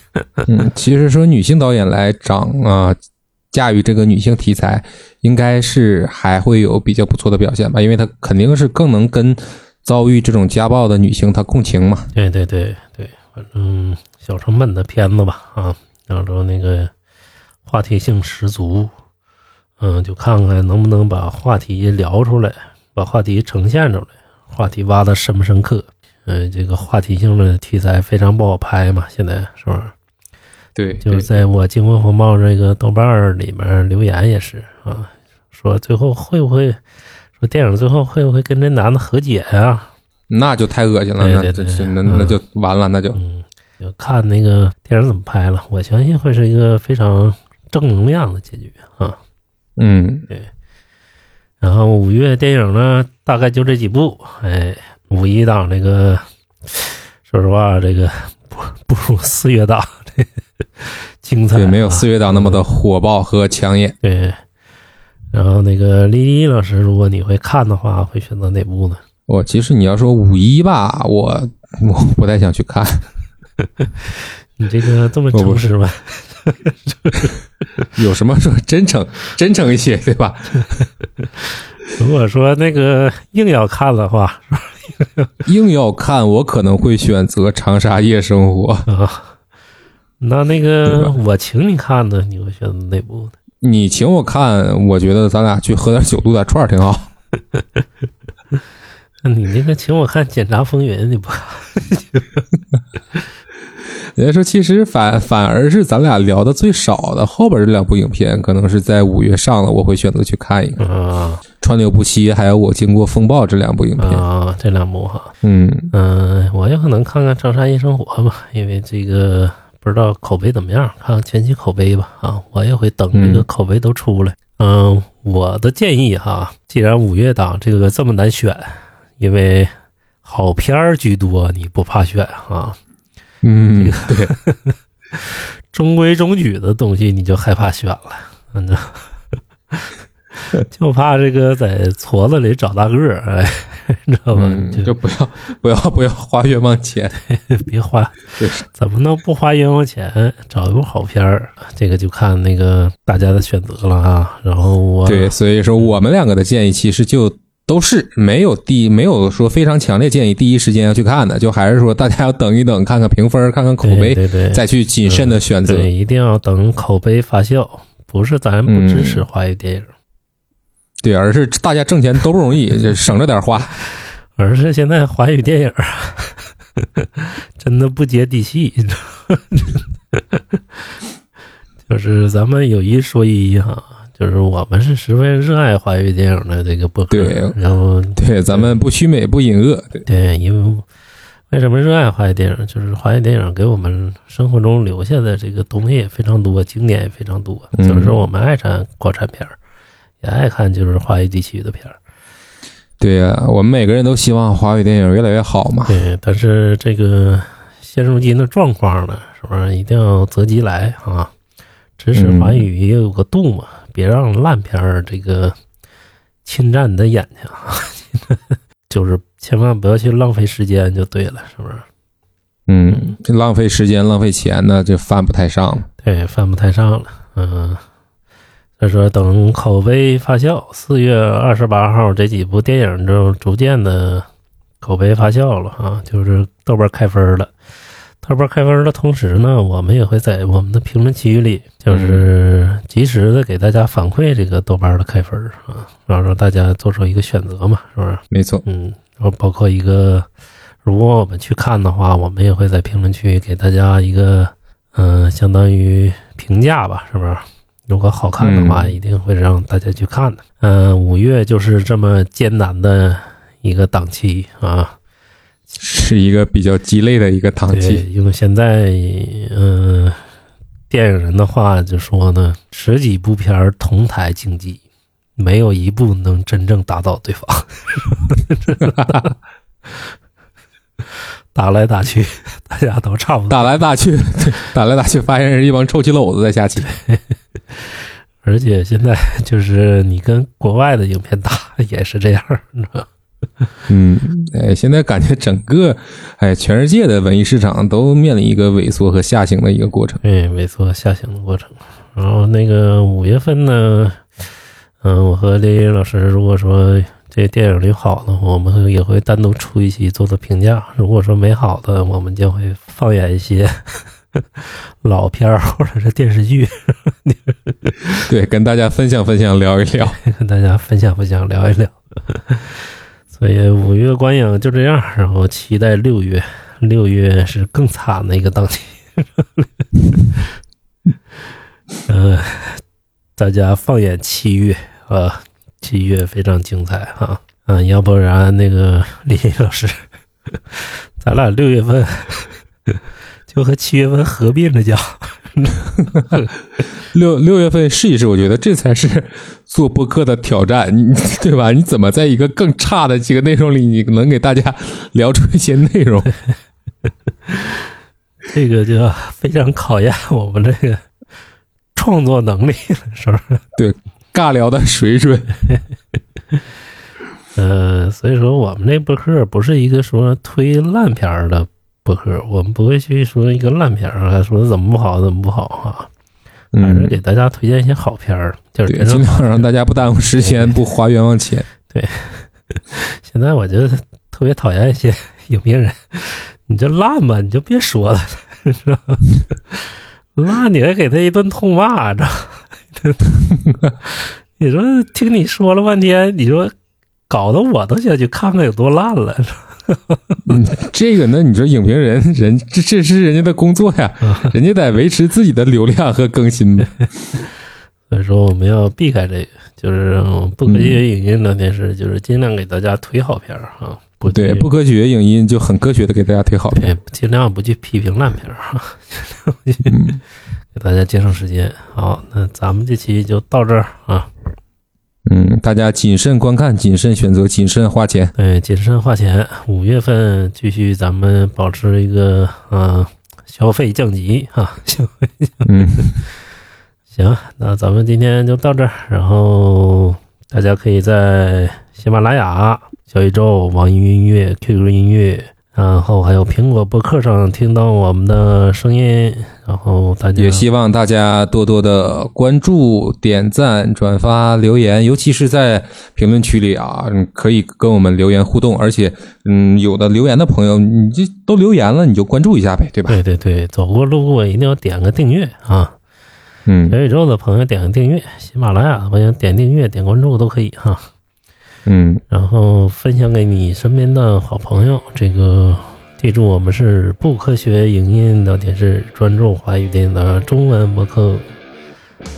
[laughs] 其实说女性导演来掌啊、驾驭这个女性题材，应该是还会有比较不错的表现吧，因为她肯定是更能跟遭遇这种家暴的女性她共情嘛。对对对对，反正小成本的片子吧，啊，然后那个话题性十足，嗯，就看看能不能把话题聊出来，把话题呈现出来，话题挖的深不深刻。呃，这个话题性的题材非常不好拍嘛，现在是不是？对，就是在我经过风暴这个豆瓣儿里面留言也是啊，说最后会不会说电影最后会不会跟这男的和解呀、那就太恶心了，对那对对那就完了，那就嗯，就看那个电影怎么拍了，我相信会是一个非常正能量的结局啊。嗯对然后五月电影呢，大概就这几部。哎，五一档这个，说实话，这个不不如四月档这精彩、啊，对，没有四月档那么的火爆和抢眼。对。然后那个丽丽老师，如果你会看的话，会选择哪部呢？我其实你要说五一吧，我我不太想去看。[laughs] 你这个这么诚实吗？[laughs] 有什么说真诚真诚一些，对吧？[laughs] 如果说那个硬要看的话 [laughs] 硬要看，我可能会选择《长沙夜生活》。啊，那那个我请你看的，你会选择哪部呢？你请我看，我觉得咱俩去喝点酒、撸点串儿挺好。[laughs] 那你那个请我看《检察风云》，你不看？人家说，其实反反而是咱俩聊的最少的后边这两部影片，可能是在五月上了，我会选择去看一看《啊川流不息》，还有我经过风暴这两部影片。啊，这两部哈，嗯，嗯、我有可能看看《长沙夜生活》吧，因为这个不知道口碑怎么样，看看前期口碑吧。啊，我也会等这个嗯口碑都出来。嗯、我的建议哈，既然五月档这个这么难选，因为好片儿居多，你不怕选啊？嗯，[laughs] 对，中规中矩的东西你就害怕选了，反正 [laughs] 就怕这个在矬子里找大个儿，哎，[laughs] 你知道吧？就不要不要不要花冤枉钱。别花，怎么能不花冤枉钱找一部好片儿？这个就看那个大家的选择了啊。然后我对，所以说我们两个的建议其实就都是没有第没有说非常强烈建议第一时间要去看的，就还是说大家要等一等，看看评分，看看口碑，对对对，再去谨慎的选择。对，一定要等口碑发酵，不是咱不支持华语电影，对，而是大家挣钱都不容易，就 [laughs] 省着点花。而是现在华语电影啊 [laughs] 真的不接地气？[laughs] 就是咱们有一说一哈，就是我们是十分热爱华语电影的这个播客，对然后对，咱们不虚美不隐恶。对，对，因为为什么热爱华语电影？就是华语电影给我们生活中留下的这个东西也非常多，经典也非常多。嗯就是说我们爱看国产片儿，也爱看就是华语地区的片儿。对呀、我们每个人都希望华语电影越来越好嘛。对，但是这个现如今的状况呢，是不是一定要择机来啊？支持华语也有个度嘛，别让烂片儿这个侵占你的眼睛啊！[laughs] 就是千万不要去浪费时间就对了，是不是？嗯，这浪费时间浪费钱呢，就犯不太上。对，犯不太上了。嗯，所以说等口碑发酵，四月二十八号这几部电影就逐渐的口碑发酵了啊，就是豆瓣开分了。豆瓣开分的同时呢，我们也会在我们的评论区里，就是及时的给大家反馈这个豆瓣的开分啊，然后让大家做出一个选择嘛，是不是？没错，嗯，然后包括一个如果我们去看的话，我们也会在评论区给大家一个，嗯、相当于评价吧，是不是？如果好看的话，嗯一定会让大家去看的。嗯、五月就是这么艰难的一个档期啊，是一个比较鸡肋的一个档对，期。因为现在，嗯、电影人的话就说呢，十几部片儿同台竞技，没有一部能真正打倒对方。[laughs] 打来打去，大家都差不多。打来打去，[laughs] 打来打去，发现是一帮臭棋篓子在下棋。而且现在就是你跟国外的影片打也是这样，你知道吗 [laughs] 嗯，哎，现在感觉整个哎全世界的文艺市场都面临一个萎缩和下行的一个过程。对，萎缩下行的过程。然后那个五月份呢，嗯，我和林林老师如果说这电影里好的，我们也会单独出一期做做评价；如果说没好的，我们将会放眼一些 [laughs] 老片儿或者是电视剧，对，跟大家分享分享，聊一聊。[laughs] 跟大家分享分享，聊一聊。所以五月观影就这样，然后期待六月，六月是更惨的一个档期。呃，大家放眼七月啊，七月非常精彩啊，嗯、要不然那个李老师，咱俩六月份就和七月份合并着讲，[laughs] 六六月份试一试，我觉得这才是做播客的挑战，你 [laughs] 对吧？你怎么在一个更差的几个内容里，你能给大家聊出一些内容？这个就非常考验我们这个创作能力了，是不是？[laughs] 尬聊的水准，呃，所以说我们这播客不是一个说推烂片儿的播客，我们不会去说一个烂片儿啊，说怎么不好怎么不好啊，还是嗯，给大家推荐一些好片儿，就是尽量让大家不耽误时间，不花冤枉钱。[laughs] 对现在我觉得特别讨厌一些 [laughs] 影评人，你这烂吧，你就别说了，[laughs] 是吧？烂你还给他一顿痛骂，知道？你说听你说了半天，你说搞得我都想去看看有多烂了。[laughs] 这个那，你说影评人人这这是人家的工作呀，人家得维持自己的流量和更新呗。[laughs] 所以说我们要避开这个，就是嗯不科学影音聊天室，就是尽量给大家推好片儿啊，不对，不科学影音就很科学的给大家推好片。尽量不去批评烂片儿啊，嗯 [laughs] 给大家节省时间。好，那咱们这期就到这儿啊。嗯，大家谨慎观看，谨慎选择，谨慎花钱。哎，谨慎花钱。五月份继续咱们保持一个呃消费降级啊，[laughs] 消费降嗯，[laughs] 行，那咱们今天就到这儿，然后大家可以在喜马拉雅、小宇宙、网易云音乐、QQ 音乐，然后还有苹果播客上听到我们的声音，然后大家也希望大家多多的关注、点赞、转发、留言，尤其是在评论区里啊，嗯可以跟我们留言互动。而且，嗯，有的留言的朋友，你这都留言了，你就关注一下呗，对吧？对对对，走过路过一定要点个订阅啊！嗯小宇宙的朋友点个订阅，喜马拉雅的朋友点订阅、点关注都可以哈、嗯，然后分享给你身边的好朋友。这个记住，我们是不科学影音聊天室，专注华语电影的中文播客。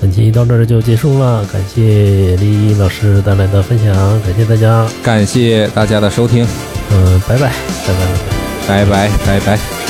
本期到这儿就结束了，感谢李老师带来的分享，感谢大家，感谢大家的收听，嗯、拜拜，拜拜，拜拜。拜拜拜拜。